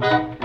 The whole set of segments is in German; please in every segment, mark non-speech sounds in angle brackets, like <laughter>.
Hallo und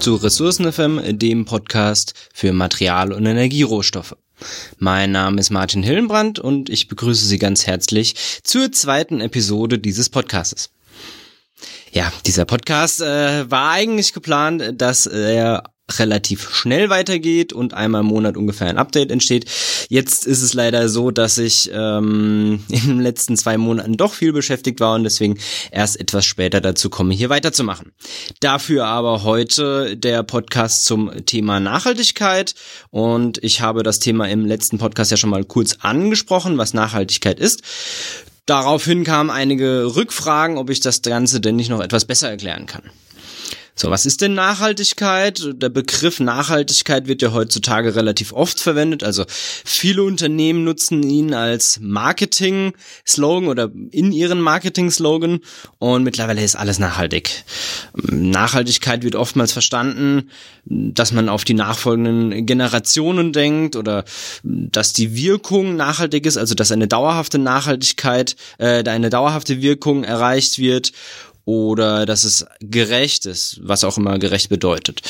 zu Ressourcen FM, dem Podcast für Material- und Energierohstoffe. Mein Name ist Martin Hillenbrand und ich begrüße Sie ganz herzlich zur zweiten Episode dieses Podcastes. Ja, dieser Podcast äh, war eigentlich geplant, dass er relativ schnell weitergeht und einmal im Monat ungefähr ein Update entsteht. Jetzt ist es leider so, dass ich ähm, <laughs> in den letzten zwei Monaten doch viel beschäftigt war und deswegen erst etwas später dazu komme, hier weiterzumachen. Dafür aber heute der Podcast zum Thema Nachhaltigkeit und ich habe das Thema im letzten Podcast ja schon mal kurz angesprochen, was Nachhaltigkeit ist. Daraufhin kamen einige Rückfragen, ob ich das Ganze denn nicht noch etwas besser erklären kann. So, was ist denn Nachhaltigkeit? Der Begriff Nachhaltigkeit wird ja heutzutage relativ oft verwendet. Also viele Unternehmen nutzen ihn als Marketing-Slogan oder in ihren Marketing-Slogan und mittlerweile ist alles nachhaltig. Nachhaltigkeit wird oftmals verstanden, dass man auf die nachfolgenden Generationen denkt oder dass die Wirkung nachhaltig ist, also dass eine dauerhafte Nachhaltigkeit, äh, eine dauerhafte Wirkung erreicht wird oder dass es gerecht ist, was auch immer gerecht bedeutet.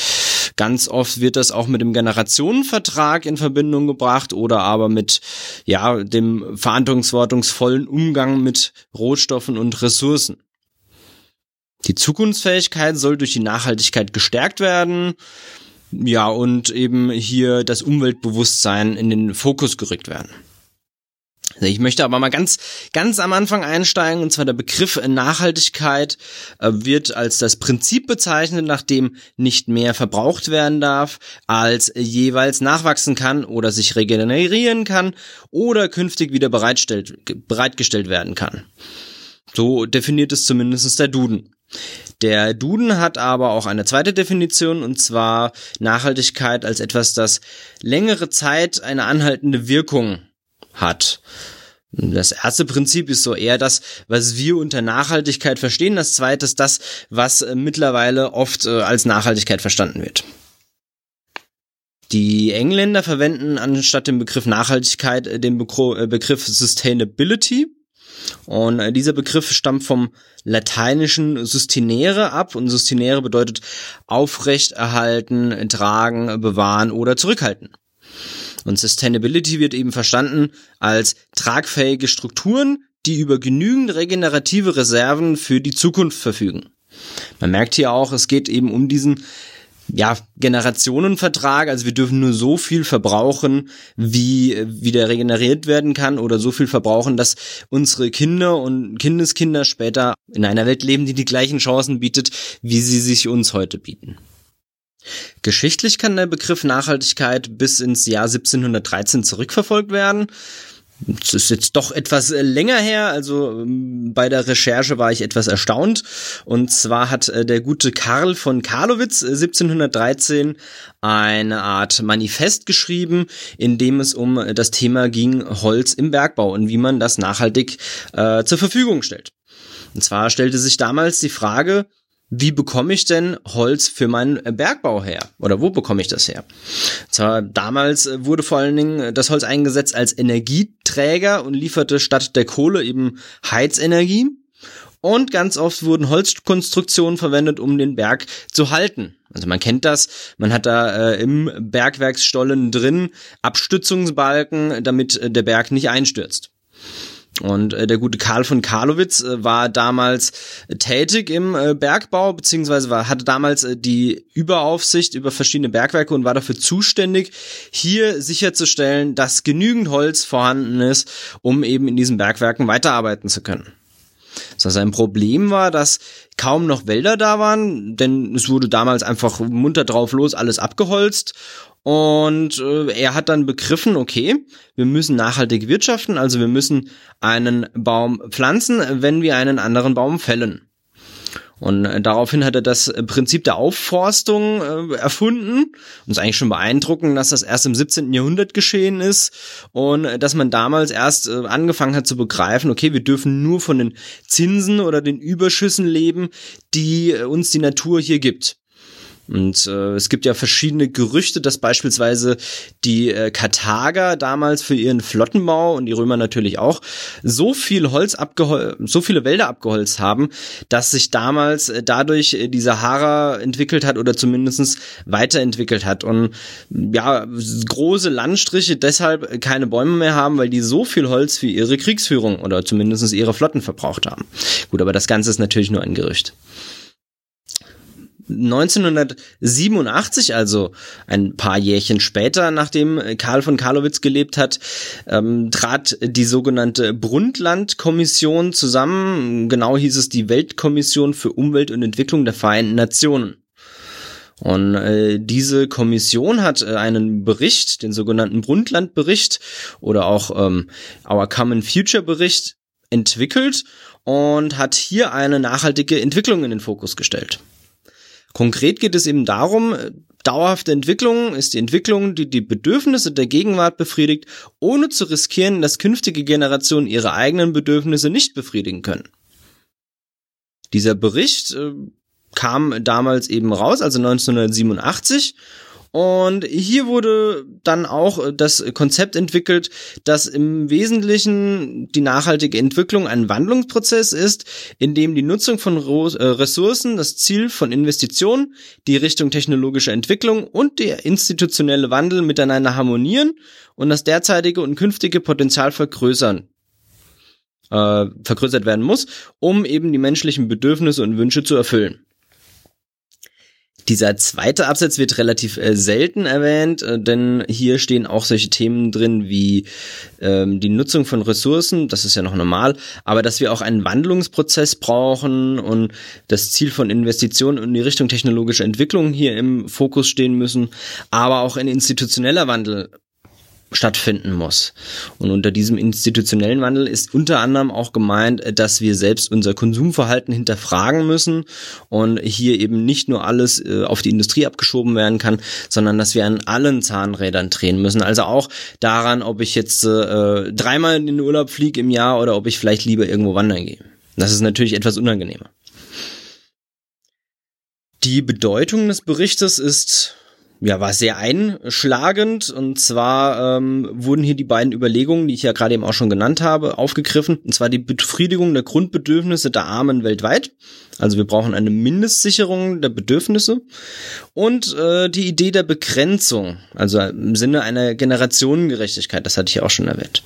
Ganz oft wird das auch mit dem Generationenvertrag in Verbindung gebracht oder aber mit ja dem verantwortungsvollen Umgang mit Rohstoffen und Ressourcen. Die Zukunftsfähigkeit soll durch die Nachhaltigkeit gestärkt werden. Ja, und eben hier das Umweltbewusstsein in den Fokus gerückt werden. Ich möchte aber mal ganz, ganz am Anfang einsteigen, und zwar der Begriff Nachhaltigkeit äh, wird als das Prinzip bezeichnet, nachdem nicht mehr verbraucht werden darf, als jeweils nachwachsen kann oder sich regenerieren kann oder künftig wieder bereitgestellt werden kann. So definiert es zumindest der Duden. Der Duden hat aber auch eine zweite Definition, und zwar Nachhaltigkeit als etwas, das längere Zeit eine anhaltende Wirkung hat. Das erste Prinzip ist so eher das, was wir unter Nachhaltigkeit verstehen. Das zweite ist das, was äh, mittlerweile oft äh, als Nachhaltigkeit verstanden wird. Die Engländer verwenden anstatt dem Begriff Nachhaltigkeit äh, den Begriff Sustainability. Und dieser Begriff stammt vom lateinischen sustinere ab und sustinere bedeutet aufrechterhalten, tragen, bewahren oder zurückhalten. Und Sustainability wird eben verstanden als tragfähige Strukturen, die über genügend regenerative Reserven für die Zukunft verfügen. Man merkt hier auch, es geht eben um diesen ja, Generationenvertrag, also wir dürfen nur so viel verbrauchen, wie wieder regeneriert werden kann oder so viel verbrauchen, dass unsere Kinder und Kindeskinder später in einer Welt leben, die die gleichen Chancen bietet, wie sie sich uns heute bieten. Geschichtlich kann der Begriff Nachhaltigkeit bis ins Jahr 1713 zurückverfolgt werden. Das ist jetzt doch etwas äh, länger her, also ähm, bei der Recherche war ich etwas erstaunt. Und zwar hat äh, der gute Karl von Karlowitz 1713 äh, eine Art Manifest geschrieben, in dem es um das Thema ging Holz im Bergbau und wie man das nachhaltig äh, zur Verfügung stellt. Und zwar stellte sich damals die Frage, wie bekomme ich denn Holz für meinen Bergbau her? Oder wo bekomme ich das her? Zwar damals äh, wurde vor allen Dingen äh, das Holz eingesetzt als Energieträger und lieferte statt der Kohle eben Heizenergie. Und ganz oft wurden Holzkonstruktionen verwendet, um den Berg zu halten. Also man kennt das, man hat da äh, im Bergwerksstollen drin Abstützungsbalken, damit äh, der Berg nicht einstürzt. Und äh, der gute Karl von Karlowitz äh, war damals tätig im äh, Bergbau, beziehungsweise war, hatte damals äh, die Überaufsicht über verschiedene Bergwerke und war dafür zuständig, hier sicherzustellen, dass genügend Holz vorhanden ist, um eben in diesen Bergwerken weiterarbeiten zu können. Das heißt, ein Problem war, dass kaum noch Wälder da waren, denn es wurde damals einfach munter drauf los alles abgeholzt und äh, er hat dann begriffen, okay, wir müssen nachhaltig wirtschaften, also wir müssen einen Baum pflanzen, wenn wir einen anderen Baum fällen. Und äh, daraufhin hat er das Prinzip der Aufforstung äh, erfunden. Und ist eigentlich schon beeindruckend, dass das erst im 17. Jahrhundert geschehen ist und äh, dass man damals erst äh, angefangen hat zu begreifen, okay, wir dürfen nur von den Zinsen oder den Überschüssen leben, die äh, uns die Natur hier gibt. Und äh, es gibt ja verschiedene Gerüchte, dass beispielsweise die äh, Karthager damals für ihren Flottenbau und die Römer natürlich auch so viel Holz abgehol so viele Wälder abgeholzt haben, dass sich damals äh, dadurch äh, die Sahara entwickelt hat oder zumindestens weiterentwickelt hat. Und ja, große Landstriche deshalb keine Bäume mehr haben, weil die so viel Holz für ihre Kriegsführung oder zumindestens ihre Flotten verbraucht haben. Gut, aber das Ganze ist natürlich nur ein Gerücht. 1987, also ein paar Jährchen später, nachdem Karl von Karlowitz gelebt hat, ähm, trat die sogenannte Brundtland-Kommission zusammen. Genau hieß es die Weltkommission für Umwelt und Entwicklung der Vereinten Nationen. Und äh, diese Kommission hat äh, einen Bericht, den sogenannten Brundtland-Bericht oder auch ähm, Our Common Future-Bericht entwickelt und hat hier eine nachhaltige Entwicklung in den Fokus gestellt. Konkret geht es eben darum, dauerhafte Entwicklung ist die Entwicklung, die die Bedürfnisse der Gegenwart befriedigt, ohne zu riskieren, dass künftige Generationen ihre eigenen Bedürfnisse nicht befriedigen können. Dieser Bericht äh, kam damals eben raus, also 1987, und hier wurde dann auch äh, das Konzept entwickelt, dass im Wesentlichen die nachhaltige Entwicklung ein Wandlungsprozess ist, in dem die Nutzung von äh, Ressourcen, das Ziel von Investitionen, die Richtung technologische Entwicklung und der institutionelle Wandel miteinander harmonieren und das derzeitige und künftige Potenzial vergrößern äh, vergrößert werden muss, um eben die menschlichen Bedürfnisse und Wünsche zu erfüllen. Dieser zweite Absatz wird relativ äh, selten erwähnt, äh, denn hier stehen auch solche Themen drin wie ähm, die Nutzung von Ressourcen, das ist ja noch normal, aber dass wir auch einen Wandlungsprozess brauchen und das Ziel von Investitionen in die Richtung technologische Entwicklung hier im Fokus stehen müssen, aber auch ein institutioneller Wandel stattfinden muss. Und unter diesem institutionellen Wandel ist unter anderem auch gemeint, dass wir selbst unser Konsumverhalten hinterfragen müssen und hier eben nicht nur alles äh, auf die Industrie abgeschoben werden kann, sondern dass wir an allen Zahnrädern drehen müssen. Also auch daran, ob ich jetzt äh, dreimal in den Urlaub fliege im Jahr oder ob ich vielleicht lieber irgendwo wandern gehe. Das ist natürlich etwas unangenehmer. Die Bedeutung des Berichtes ist ja, war sehr einschlagend. Und zwar ähm, wurden hier die beiden Überlegungen, die ich ja gerade eben auch schon genannt habe, aufgegriffen. Und zwar die Befriedigung der Grundbedürfnisse der Armen weltweit. Also wir brauchen eine Mindestsicherung der Bedürfnisse und äh, die Idee der Begrenzung, also im Sinne einer Generationengerechtigkeit, das hatte ich ja auch schon erwähnt.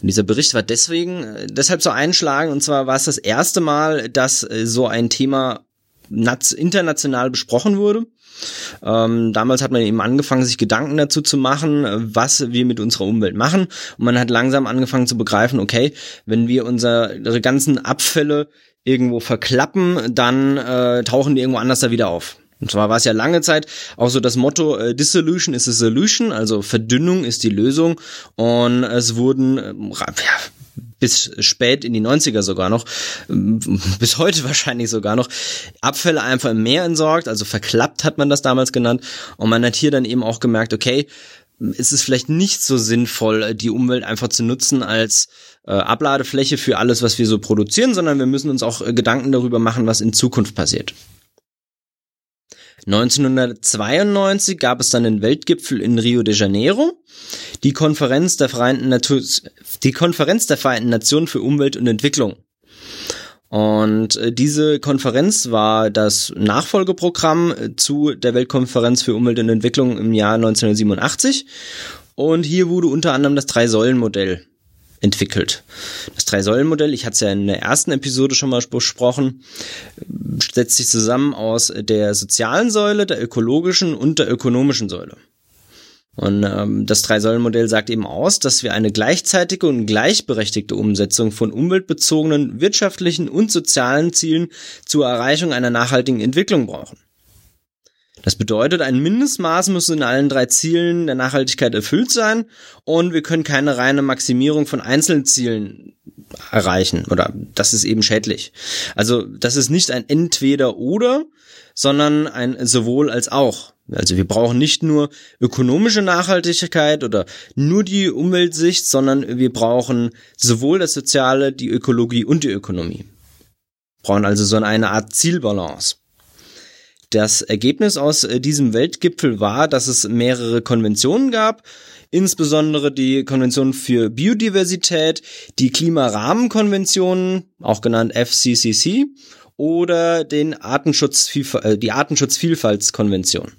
Und dieser Bericht war deswegen äh, deshalb so einschlagend und zwar war es das erste Mal, dass äh, so ein Thema international besprochen wurde. Ähm, damals hat man eben angefangen, sich Gedanken dazu zu machen, was wir mit unserer Umwelt machen. Und man hat langsam angefangen zu begreifen, okay, wenn wir unsere ganzen Abfälle irgendwo verklappen, dann äh, tauchen die irgendwo anders da wieder auf. Und zwar war es ja lange Zeit auch so das Motto, äh, Dissolution is a solution, also Verdünnung ist die Lösung. Und es wurden äh, ja, bis spät in die 90er sogar noch, bis heute <laughs> wahrscheinlich sogar noch, Abfälle einfach im Meer entsorgt, also verklappt hat man das damals genannt. Und man hat hier dann eben auch gemerkt, okay, ist es vielleicht nicht so sinnvoll, die Umwelt einfach zu nutzen als äh, Abladefläche für alles, was wir so produzieren, sondern wir müssen uns auch äh, Gedanken darüber machen, was in Zukunft passiert. 1992 gab es dann den Weltgipfel in Rio de Janeiro, die Konferenz der Vereinten, Natur die Konferenz der Vereinten Nationen für Umwelt und Entwicklung. Und äh, diese Konferenz war das Nachfolgeprogramm äh, zu der Weltkonferenz für Umwelt und Entwicklung im Jahr 1987. Und hier wurde unter anderem das Drei-Säulen-Modell entwickelt. Das Drei-Säulen-Modell, ich hatte es ja in der ersten Episode schon mal besprochen, setzt sich zusammen aus der sozialen Säule, der ökologischen und der ökonomischen Säule. Und ähm, das Drei-Säulen-Modell sagt eben aus, dass wir eine gleichzeitige und gleichberechtigte Umsetzung von umweltbezogenen wirtschaftlichen und sozialen Zielen zur Erreichung einer nachhaltigen Entwicklung brauchen. Das bedeutet, ein Mindestmaß muss in allen drei Zielen der Nachhaltigkeit erfüllt sein und wir können keine reine Maximierung von einzelnen Zielen erreichen oder das ist eben schädlich. Also das ist nicht ein entweder oder, sondern ein sowohl als auch. Also wir brauchen nicht nur ökonomische Nachhaltigkeit oder nur die Umweltsicht, sondern wir brauchen sowohl das Soziale, die Ökologie und die Ökonomie. Wir brauchen also so eine Art Zielbalance. Das Ergebnis aus äh, diesem Weltgipfel war, dass es mehrere Konventionen gab, insbesondere die Konvention für Biodiversität, die Klimarahmenkonvention, auch genannt FCCC, oder den Artenschutz, äh, die Artenschutzvielfaltskonvention.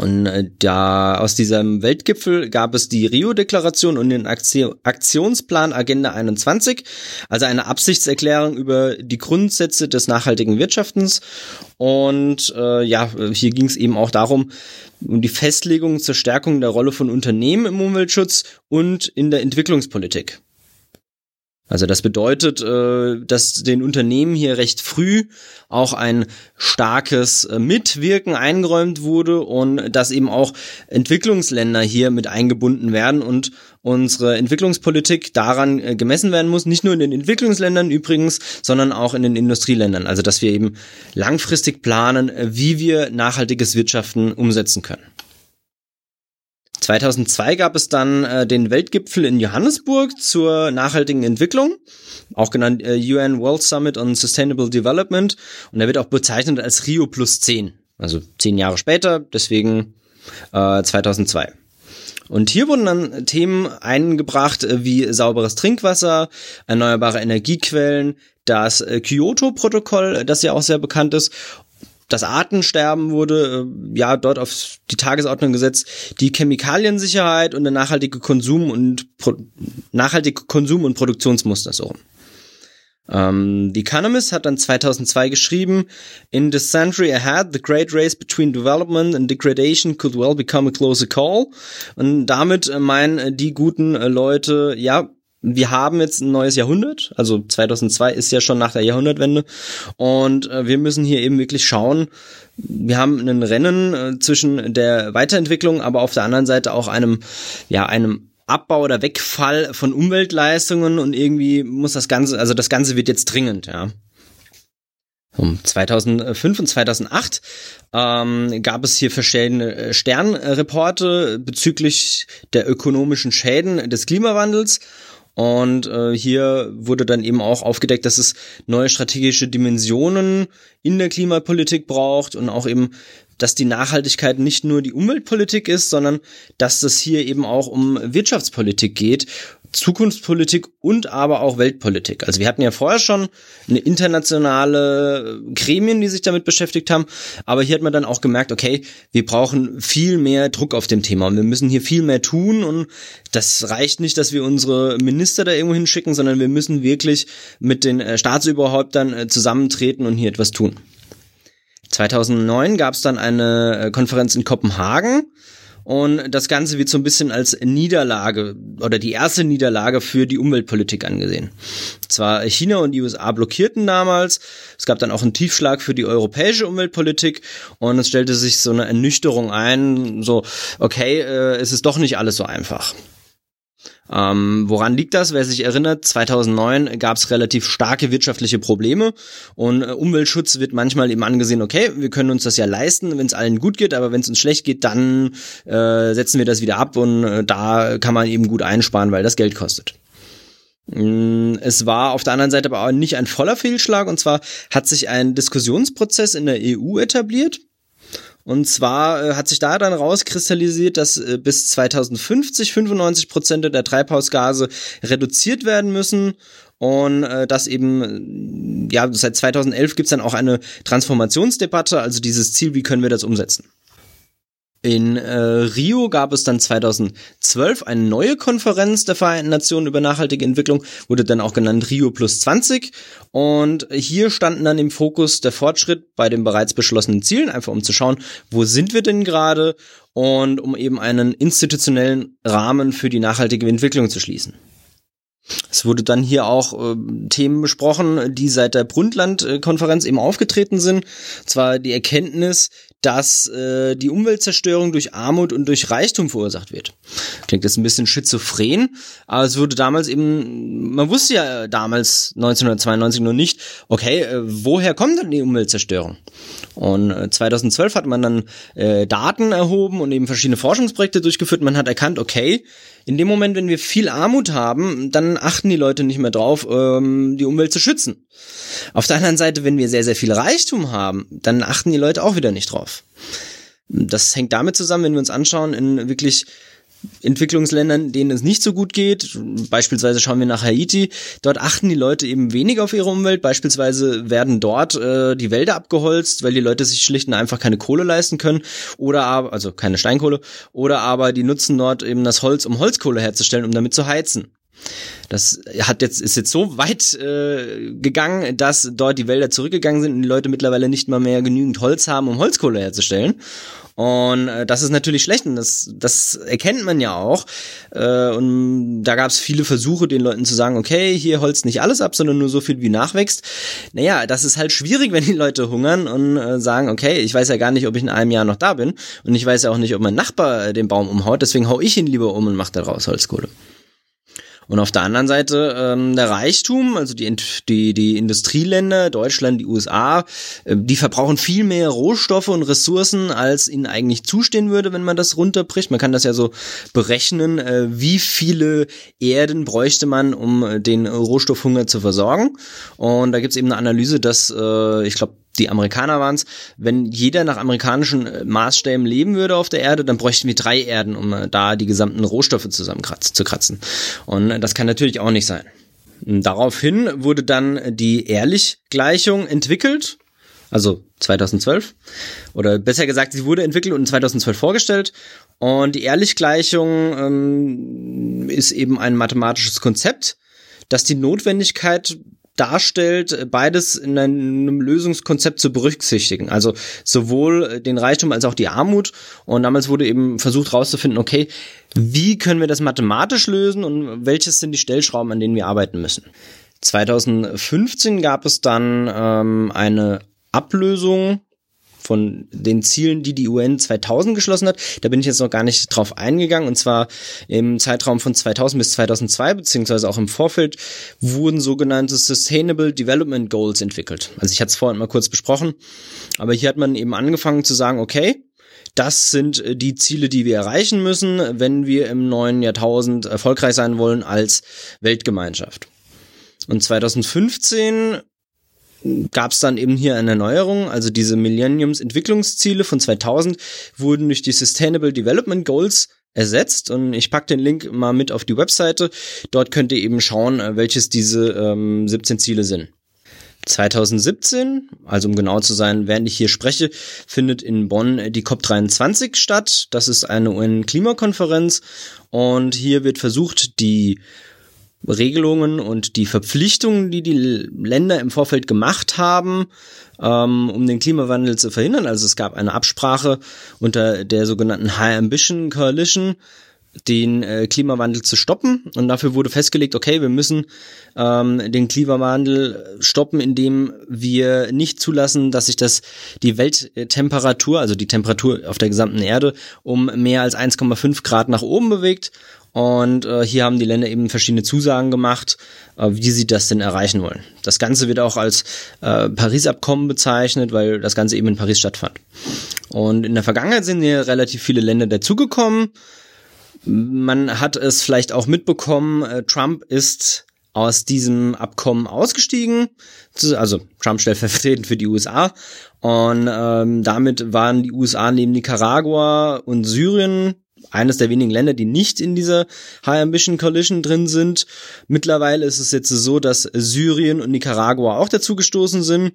Und äh, da aus diesem Weltgipfel gab es die Rio-Deklaration und den Aktionsplan Agenda 21, also eine Absichtserklärung über die Grundsätze des nachhaltigen Wirtschaftens. Und äh, ja, hier ging es eben auch darum, um die Festlegung zur Stärkung der Rolle von Unternehmen im Umweltschutz und in der Entwicklungspolitik. Also das bedeutet, äh, dass den Unternehmen hier recht früh auch ein starkes äh, Mitwirken eingeräumt wurde und dass eben auch Entwicklungsländer hier mit eingebunden werden und unsere Entwicklungspolitik daran äh, gemessen werden muss, nicht nur in den Entwicklungsländern übrigens, sondern auch in den Industrieländern. Also dass wir eben langfristig planen, wie wir nachhaltiges Wirtschaften umsetzen können. 2002 gab es dann äh, den Weltgipfel in Johannesburg zur nachhaltigen Entwicklung, auch genannt äh, UN World Summit on Sustainable Development. Und der wird auch bezeichnet als Rio plus 10, also zehn Jahre später, deswegen äh, 2002. Und hier wurden dann Themen eingebracht äh, wie sauberes Trinkwasser, erneuerbare Energiequellen, das äh, Kyoto-Protokoll, das ja auch sehr bekannt ist, das Artensterben wurde äh, ja dort auf die Tagesordnung gesetzt, die Chemikaliensicherheit und der nachhaltige Konsum und Pro nachhaltige Konsum und Produktionsmuster so. Ähm, the Economist hat dann 2002 geschrieben, In the century ahead, the great race between development and degradation could well become a closer call. Und damit äh, meinen äh, die guten äh, Leute, ja, wir haben jetzt ein neues Jahrhundert, also 2002 ist ja schon nach der Jahrhundertwende und äh, wir müssen hier eben wirklich schauen, wir haben ein Rennen äh, zwischen der Weiterentwicklung, aber auf der anderen Seite auch einem, ja, einem Abbau oder Wegfall von Umweltleistungen und irgendwie muss das Ganze, also das Ganze wird jetzt dringend, ja. Um 2005 und 2008 ähm, gab es hier verschiedene äh, Sternreporte bezüglich der ökonomischen Schäden des Klimawandels und äh, hier wurde dann eben auch aufgedeckt, dass es neue strategische Dimensionen in der Klimapolitik braucht und auch eben, dass die Nachhaltigkeit nicht nur die Umweltpolitik ist, sondern dass es hier eben auch um Wirtschaftspolitik geht Zukunftspolitik und aber auch Weltpolitik. Also wir hatten ja vorher schon eine internationale Gremien, die sich damit beschäftigt haben, aber hier hat man dann auch gemerkt, okay, wir brauchen viel mehr Druck auf dem Thema und wir müssen hier viel mehr tun und das reicht nicht, dass wir unsere Minister da irgendwo hinschicken, sondern wir müssen wirklich mit den äh, Staatsüberhäuptern äh, zusammentreten und hier etwas tun. 2009 gab es dann eine äh, Konferenz in Kopenhagen, und das Ganze wird so ein bisschen als Niederlage oder die erste Niederlage für die Umweltpolitik angesehen. Zwar China und die USA blockierten damals, es gab dann auch einen Tiefschlag für die europäische Umweltpolitik und es stellte sich so eine Ernüchterung ein, so, okay, äh, es ist doch nicht alles so einfach. Ähm, woran liegt das? Wer sich erinnert, 2009 gab es relativ starke wirtschaftliche Probleme und äh, Umweltschutz wird manchmal eben angesehen, okay, wir können uns das ja leisten, wenn es allen gut geht, aber wenn es uns schlecht geht, dann äh, setzen wir das wieder ab und äh, da kann man eben gut einsparen, weil das Geld kostet. Mm, es war auf der anderen Seite aber auch nicht ein voller Fehlschlag und zwar hat sich ein Diskussionsprozess in der EU etabliert und zwar äh, hat sich da dann rauskristallisiert, dass äh, bis 2050 95 Prozent der Treibhausgase reduziert werden müssen und äh, das eben, ja, seit 2011 gibt's dann auch eine Transformationsdebatte, also dieses Ziel, wie können wir das umsetzen. In äh, Rio gab es dann 2012 eine neue Konferenz der Vereinten Nationen über nachhaltige Entwicklung, wurde dann auch genannt Rio Plus 20. Und hier standen dann im Fokus der Fortschritt bei den bereits beschlossenen Zielen, einfach um zu schauen, wo sind wir denn gerade und um eben einen institutionellen Rahmen für die nachhaltige Entwicklung zu schließen. Es wurde dann hier auch äh, Themen besprochen, die seit der Brundtland-Konferenz eben aufgetreten sind. zwar die Erkenntnis, dass äh, die Umweltzerstörung durch Armut und durch Reichtum verursacht wird. Klingt jetzt ein bisschen schizophren, aber es wurde damals eben, man wusste ja damals 1992 noch nicht, okay, äh, woher kommt denn die Umweltzerstörung? Und äh, 2012 hat man dann äh, Daten erhoben und eben verschiedene Forschungsprojekte durchgeführt. Man hat erkannt, okay, in dem Moment, wenn wir viel Armut haben, dann achten die Leute nicht mehr drauf, ähm, die Umwelt zu schützen. Auf der anderen Seite, wenn wir sehr, sehr viel Reichtum haben, dann achten die Leute auch wieder nicht drauf. Das hängt damit zusammen, wenn wir uns anschauen, in wirklich Entwicklungsländern, denen es nicht so gut geht, beispielsweise schauen wir nach Haiti, dort achten die Leute eben weniger auf ihre Umwelt, beispielsweise werden dort äh, die Wälder abgeholzt, weil die Leute sich schlicht und einfach keine Kohle leisten können. Oder aber, also keine Steinkohle, oder aber die nutzen dort eben das Holz, um Holzkohle herzustellen, um damit zu heizen. Das hat jetzt, ist jetzt so weit äh, gegangen, dass dort die Wälder zurückgegangen sind und die Leute mittlerweile nicht mal mehr genügend Holz haben, um Holzkohle herzustellen. Und äh, das ist natürlich schlecht und das, das erkennt man ja auch. Äh, und da gab es viele Versuche, den Leuten zu sagen, okay, hier holzt nicht alles ab, sondern nur so viel wie nachwächst. Naja, das ist halt schwierig, <laughs> wenn die Leute hungern und äh, sagen, okay, ich weiß ja gar nicht, ob ich in einem Jahr noch da bin und ich weiß ja auch nicht, ob mein Nachbar äh, den Baum umhaut, deswegen hau ich ihn lieber um und mach daraus Holzkohle. Und auf der anderen Seite ähm, der Reichtum, also die, die, die Industrieländer, Deutschland, die USA, äh, die verbrauchen viel mehr Rohstoffe und Ressourcen, als ihnen eigentlich zustehen würde, wenn man das runterbricht. Man kann das ja so berechnen, äh, wie viele Erden bräuchte man, um äh, den Rohstoffhunger zu versorgen. Und da gibt's eben eine Analyse, dass äh, ich glaube die Amerikaner waren es, wenn jeder nach amerikanischen äh, Maßstäben leben würde auf der Erde, dann bräuchten wir drei Erden, um äh, da die gesamten Rohstoffe zusammen zu kratzen. Und äh, das kann natürlich auch nicht sein. Daraufhin wurde dann die Ehrlich-Gleichung entwickelt, also 2012. Oder besser gesagt, sie wurde entwickelt und 2012 vorgestellt. Und die Ehrlich-Gleichung ähm, ist eben ein mathematisches Konzept, das die Notwendigkeit darstellt, beides in einem Lösungskonzept zu berücksichtigen. Also sowohl den Reichtum als auch die Armut. Und damals wurde eben versucht herauszufinden, okay, wie können wir das mathematisch lösen und welches sind die Stellschrauben, an denen wir arbeiten müssen. 2015 gab es dann ähm, eine Ablösung von den Zielen, die die UN 2000 geschlossen hat. Da bin ich jetzt noch gar nicht drauf eingegangen. Und zwar im Zeitraum von 2000 bis 2002, beziehungsweise auch im Vorfeld, wurden sogenannte Sustainable Development Goals entwickelt. Also ich hatte es vorhin mal kurz besprochen. Aber hier hat man eben angefangen zu sagen, okay, das sind die Ziele, die wir erreichen müssen, wenn wir im neuen Jahrtausend erfolgreich sein wollen als Weltgemeinschaft. Und 2015 gab es dann eben hier eine Erneuerung, also diese Millenniums-Entwicklungsziele von 2000 wurden durch die Sustainable Development Goals ersetzt und ich pack den Link mal mit auf die Webseite. Dort könnt ihr eben schauen, äh, welches diese ähm, 17 Ziele sind. 2017, also um genau zu sein, während ich hier spreche, findet in Bonn die COP23 statt. Das ist eine UN-Klimakonferenz und hier wird versucht, die Regelungen und die Verpflichtungen, die die Länder im Vorfeld gemacht haben, ähm, um den Klimawandel zu verhindern. Also es gab eine Absprache unter der sogenannten High Ambition Coalition, den äh, Klimawandel zu stoppen. Und dafür wurde festgelegt, okay, wir müssen ähm, den Klimawandel stoppen, indem wir nicht zulassen, dass sich das die Welttemperatur, also die Temperatur auf der gesamten Erde, um mehr als 1,5 Grad nach oben bewegt und äh, hier haben die Länder eben verschiedene Zusagen gemacht, äh, wie sie das denn erreichen wollen. Das Ganze wird auch als äh, Paris-Abkommen bezeichnet, weil das Ganze eben in Paris stattfand. Und in der Vergangenheit sind hier relativ viele Länder dazugekommen. Man hat es vielleicht auch mitbekommen, äh, Trump ist aus diesem Abkommen ausgestiegen, also Trump stellvertretend für die USA. Und ähm, damit waren die USA neben Nicaragua und Syrien eines der wenigen Länder, die nicht in dieser High Ambition Coalition drin sind. Mittlerweile ist es jetzt so, dass Syrien und Nicaragua auch dazugestoßen sind.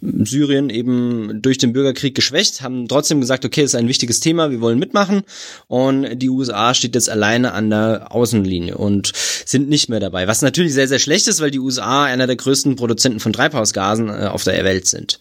Syrien eben durch den Bürgerkrieg geschwächt, haben trotzdem gesagt, okay, ist ein wichtiges Thema, wir wollen mitmachen. Und die USA steht jetzt alleine an der Außenlinie und sind nicht mehr dabei. Was natürlich sehr, sehr schlecht ist, weil die USA einer der größten Produzenten von Treibhausgasen äh, auf der Welt sind.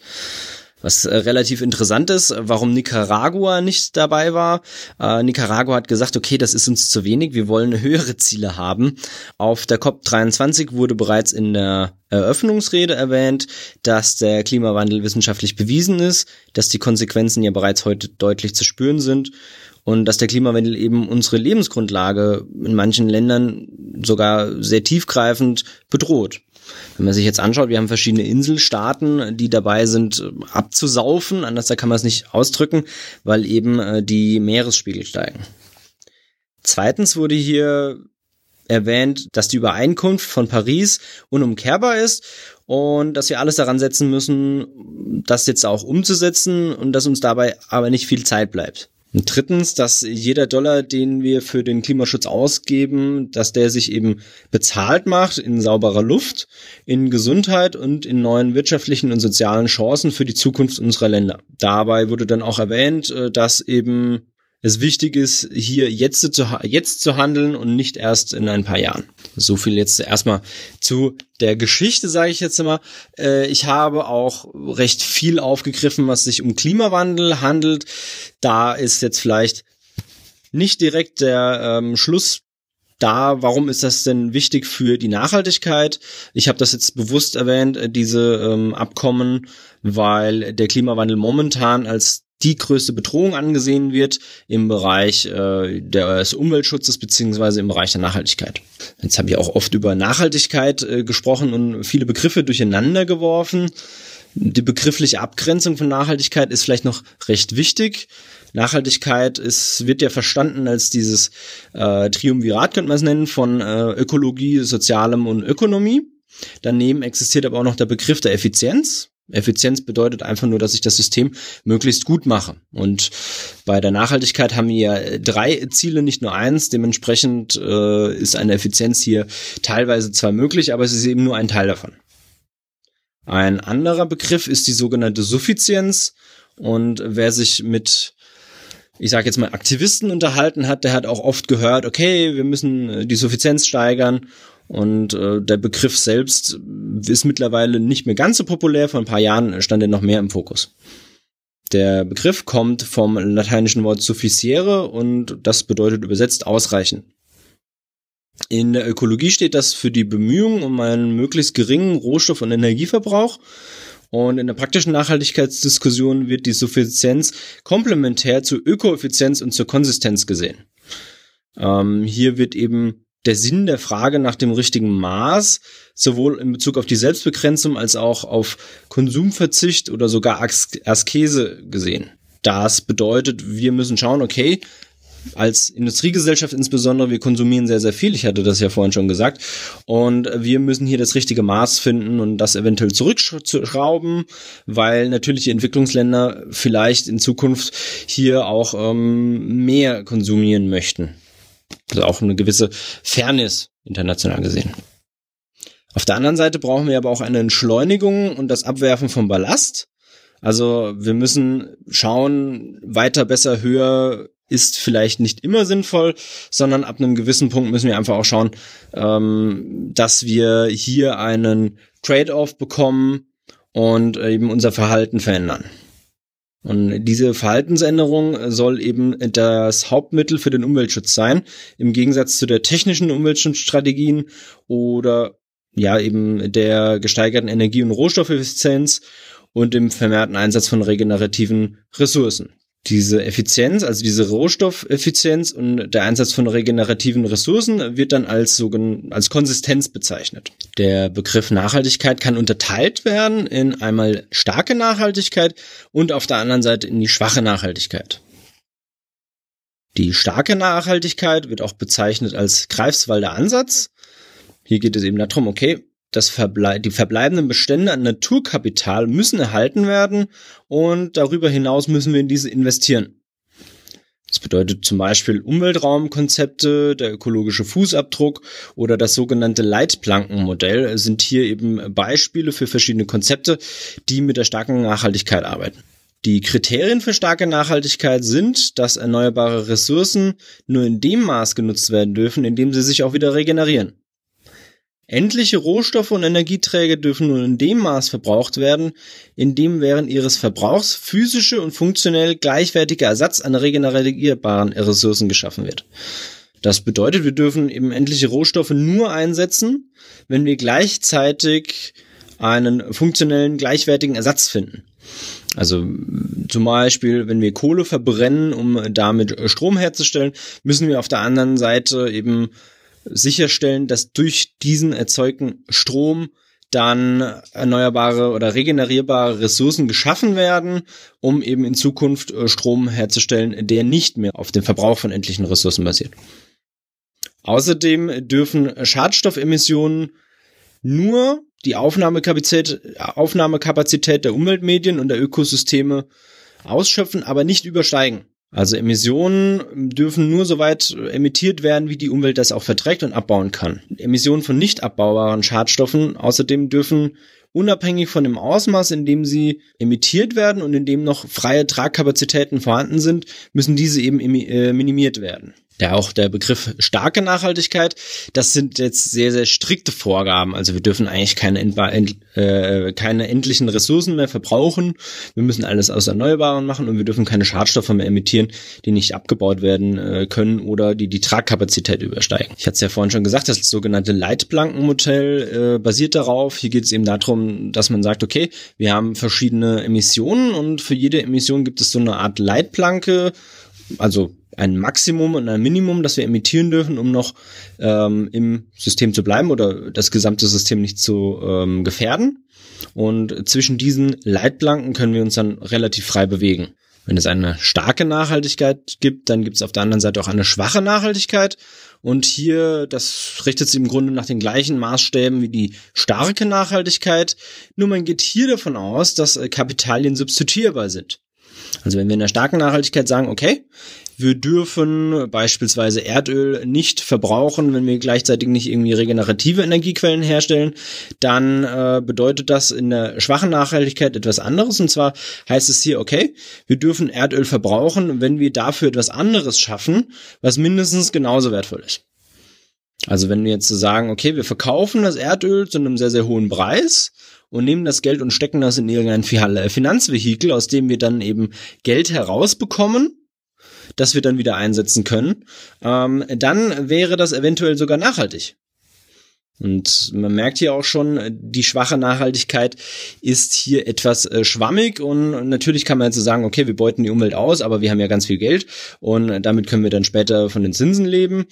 Was äh, relativ interessant ist, warum Nicaragua nicht dabei war. Äh, Nicaragua hat gesagt, okay, das ist uns zu wenig, wir wollen höhere Ziele haben. Auf der COP23 wurde bereits in der Eröffnungsrede erwähnt, dass der Klimawandel wissenschaftlich bewiesen ist, dass die Konsequenzen ja bereits heute deutlich zu spüren sind und dass der Klimawandel eben unsere Lebensgrundlage in manchen Ländern sogar sehr tiefgreifend bedroht. Wenn man sich jetzt anschaut, wir haben verschiedene Inselstaaten, die dabei sind, abzusaufen. Anders kann man es nicht ausdrücken, weil eben äh, die Meeresspiegel steigen. Zweitens wurde hier erwähnt, dass die Übereinkunft von Paris unumkehrbar ist und dass wir alles daran setzen müssen, das jetzt auch umzusetzen und dass uns dabei aber nicht viel Zeit bleibt. Und drittens, dass jeder Dollar, den wir für den Klimaschutz ausgeben, dass der sich eben bezahlt macht in sauberer Luft, in Gesundheit und in neuen wirtschaftlichen und sozialen Chancen für die Zukunft unserer Länder. Dabei wurde dann auch erwähnt, äh, dass eben es wichtig ist, hier jetzt zu, jetzt zu handeln und nicht erst in ein paar Jahren. So viel jetzt erstmal zu der Geschichte, sage ich jetzt immer. Äh, ich habe auch recht viel aufgegriffen, was sich um Klimawandel handelt. Da ist jetzt vielleicht nicht direkt der ähm, Schluss da, warum ist das denn wichtig für die Nachhaltigkeit? Ich habe das jetzt bewusst erwähnt, äh, diese ähm, Abkommen, weil der Klimawandel momentan als die größte Bedrohung angesehen wird im Bereich äh, des Umweltschutzes beziehungsweise im Bereich der Nachhaltigkeit. Jetzt habe ich auch oft über Nachhaltigkeit äh, gesprochen und viele Begriffe durcheinander geworfen. Die begriffliche Abgrenzung von Nachhaltigkeit ist vielleicht noch recht wichtig. Nachhaltigkeit ist, wird ja verstanden als dieses äh, Triumvirat, könnte man es nennen, von äh, Ökologie, Sozialem und Ökonomie. Daneben existiert aber auch noch der Begriff der Effizienz. Effizienz bedeutet einfach nur, dass ich das System möglichst gut mache. Und bei der Nachhaltigkeit haben wir ja drei Ziele, nicht nur eins. Dementsprechend äh, ist eine Effizienz hier teilweise zwar möglich, aber es ist eben nur ein Teil davon. Ein anderer Begriff ist die sogenannte Suffizienz. Und wer sich mit ich sage jetzt mal, Aktivisten unterhalten hat, der hat auch oft gehört, okay, wir müssen die Suffizienz steigern und äh, der Begriff selbst ist mittlerweile nicht mehr ganz so populär. Vor ein paar Jahren stand er noch mehr im Fokus. Der Begriff kommt vom lateinischen Wort sufficiere und das bedeutet übersetzt ausreichen. In der Ökologie steht das für die Bemühungen um einen möglichst geringen Rohstoff- und Energieverbrauch. Und in der praktischen Nachhaltigkeitsdiskussion wird die Suffizienz komplementär zur Ökoeffizienz und zur Konsistenz gesehen. Ähm, hier wird eben der Sinn der Frage nach dem richtigen Maß, sowohl in Bezug auf die Selbstbegrenzung als auch auf Konsumverzicht oder sogar Askese gesehen. Das bedeutet, wir müssen schauen, okay, als Industriegesellschaft insbesondere, wir konsumieren sehr, sehr viel. Ich hatte das ja vorhin schon gesagt. Und wir müssen hier das richtige Maß finden und das eventuell zurückschrauben, weil natürlich die Entwicklungsländer vielleicht in Zukunft hier auch ähm, mehr konsumieren möchten. Also auch eine gewisse Fairness international gesehen. Auf der anderen Seite brauchen wir aber auch eine Entschleunigung und das Abwerfen von Ballast. Also wir müssen schauen, weiter, besser, höher ist vielleicht nicht immer sinnvoll, sondern ab einem gewissen Punkt müssen wir einfach auch schauen, ähm, dass wir hier einen Trade-off bekommen und eben unser Verhalten verändern. Und diese Verhaltensänderung soll eben das Hauptmittel für den Umweltschutz sein, im Gegensatz zu der technischen Umweltschutzstrategien oder ja eben der gesteigerten Energie- und Rohstoffeffizienz und dem vermehrten Einsatz von regenerativen Ressourcen diese Effizienz, also diese Rohstoffeffizienz und der Einsatz von regenerativen Ressourcen wird dann als als Konsistenz bezeichnet. Der Begriff Nachhaltigkeit kann unterteilt werden in einmal starke Nachhaltigkeit und auf der anderen Seite in die schwache Nachhaltigkeit. Die starke Nachhaltigkeit wird auch bezeichnet als Greifswalder Ansatz. Hier geht es eben darum, okay, das Verble die verbleibenden Bestände an Naturkapital müssen erhalten werden und darüber hinaus müssen wir in diese investieren. Das bedeutet zum Beispiel Umweltraumkonzepte, der ökologische Fußabdruck oder das sogenannte Leitplankenmodell sind hier eben Beispiele für verschiedene Konzepte, die mit der starken Nachhaltigkeit arbeiten. Die Kriterien für starke Nachhaltigkeit sind, dass erneuerbare Ressourcen nur in dem Maß genutzt werden dürfen, in dem sie sich auch wieder regenerieren. Endliche Rohstoffe und Energieträger dürfen nur in dem Maß verbraucht werden, in dem während ihres Verbrauchs physische und funktionell gleichwertige Ersatz an regenerierbaren Ressourcen geschaffen wird. Das bedeutet, wir dürfen eben endliche Rohstoffe nur einsetzen, wenn wir gleichzeitig einen funktionellen gleichwertigen Ersatz finden. Also zum Beispiel, wenn wir Kohle verbrennen, um damit Strom herzustellen, müssen wir auf der anderen Seite eben sicherstellen, dass durch diesen erzeugten Strom dann erneuerbare oder regenerierbare Ressourcen geschaffen werden, um eben in Zukunft äh, Strom herzustellen, der nicht mehr auf dem Verbrauch von endlichen Ressourcen basiert. Außerdem dürfen Schadstoffemissionen nur die Aufnahmekapazität, Aufnahmekapazität der Umweltmedien und der Ökosysteme ausschöpfen, aber nicht übersteigen. Also Emissionen dürfen nur so weit emittiert werden, wie die Umwelt das auch verträgt und abbauen kann. Emissionen von nicht abbaubaren Schadstoffen außerdem dürfen unabhängig von dem Ausmaß, in dem sie emittiert werden und in dem noch freie Tragkapazitäten vorhanden sind, müssen diese eben äh, minimiert werden ja auch der Begriff starke Nachhaltigkeit, das sind jetzt sehr, sehr strikte Vorgaben. Also wir dürfen eigentlich keine, äh, keine endlichen Ressourcen mehr verbrauchen. Wir müssen alles aus Erneuerbaren machen und wir dürfen keine Schadstoffe mehr emittieren, die nicht abgebaut werden äh, können oder die die Tragkapazität übersteigen. Ich hatte es ja vorhin schon gesagt, das sogenannte Leitplankenmodell äh, basiert darauf. Hier geht es eben darum, dass man sagt, okay, wir haben verschiedene Emissionen und für jede Emission gibt es so eine Art Leitplanke, also ein Maximum und ein Minimum, das wir emittieren dürfen, um noch ähm, im System zu bleiben oder das gesamte System nicht zu ähm, gefährden. Und zwischen diesen Leitplanken können wir uns dann relativ frei bewegen. Wenn es eine starke Nachhaltigkeit gibt, dann gibt es auf der anderen Seite auch eine schwache Nachhaltigkeit. Und hier, das richtet sich im Grunde nach den gleichen Maßstäben wie die starke Nachhaltigkeit. Nur man geht hier davon aus, dass äh, Kapitalien substituierbar sind. Also wenn wir in der starken Nachhaltigkeit sagen, okay, wir dürfen beispielsweise Erdöl nicht verbrauchen, wenn wir gleichzeitig nicht irgendwie regenerative Energiequellen herstellen, dann äh, bedeutet das in der schwachen Nachhaltigkeit etwas anderes. Und zwar heißt es hier, okay, wir dürfen Erdöl verbrauchen, wenn wir dafür etwas anderes schaffen, was mindestens genauso wertvoll ist. Also wenn wir jetzt so sagen, okay, wir verkaufen das Erdöl zu einem sehr, sehr hohen Preis und nehmen das Geld und stecken das in irgendein Finanzvehikel, aus dem wir dann eben Geld herausbekommen, das wir dann wieder einsetzen können, ähm, dann wäre das eventuell sogar nachhaltig. Und man merkt hier auch schon, die schwache Nachhaltigkeit ist hier etwas äh, schwammig und natürlich kann man jetzt so sagen, okay, wir beuten die Umwelt aus, aber wir haben ja ganz viel Geld und damit können wir dann später von den Zinsen leben.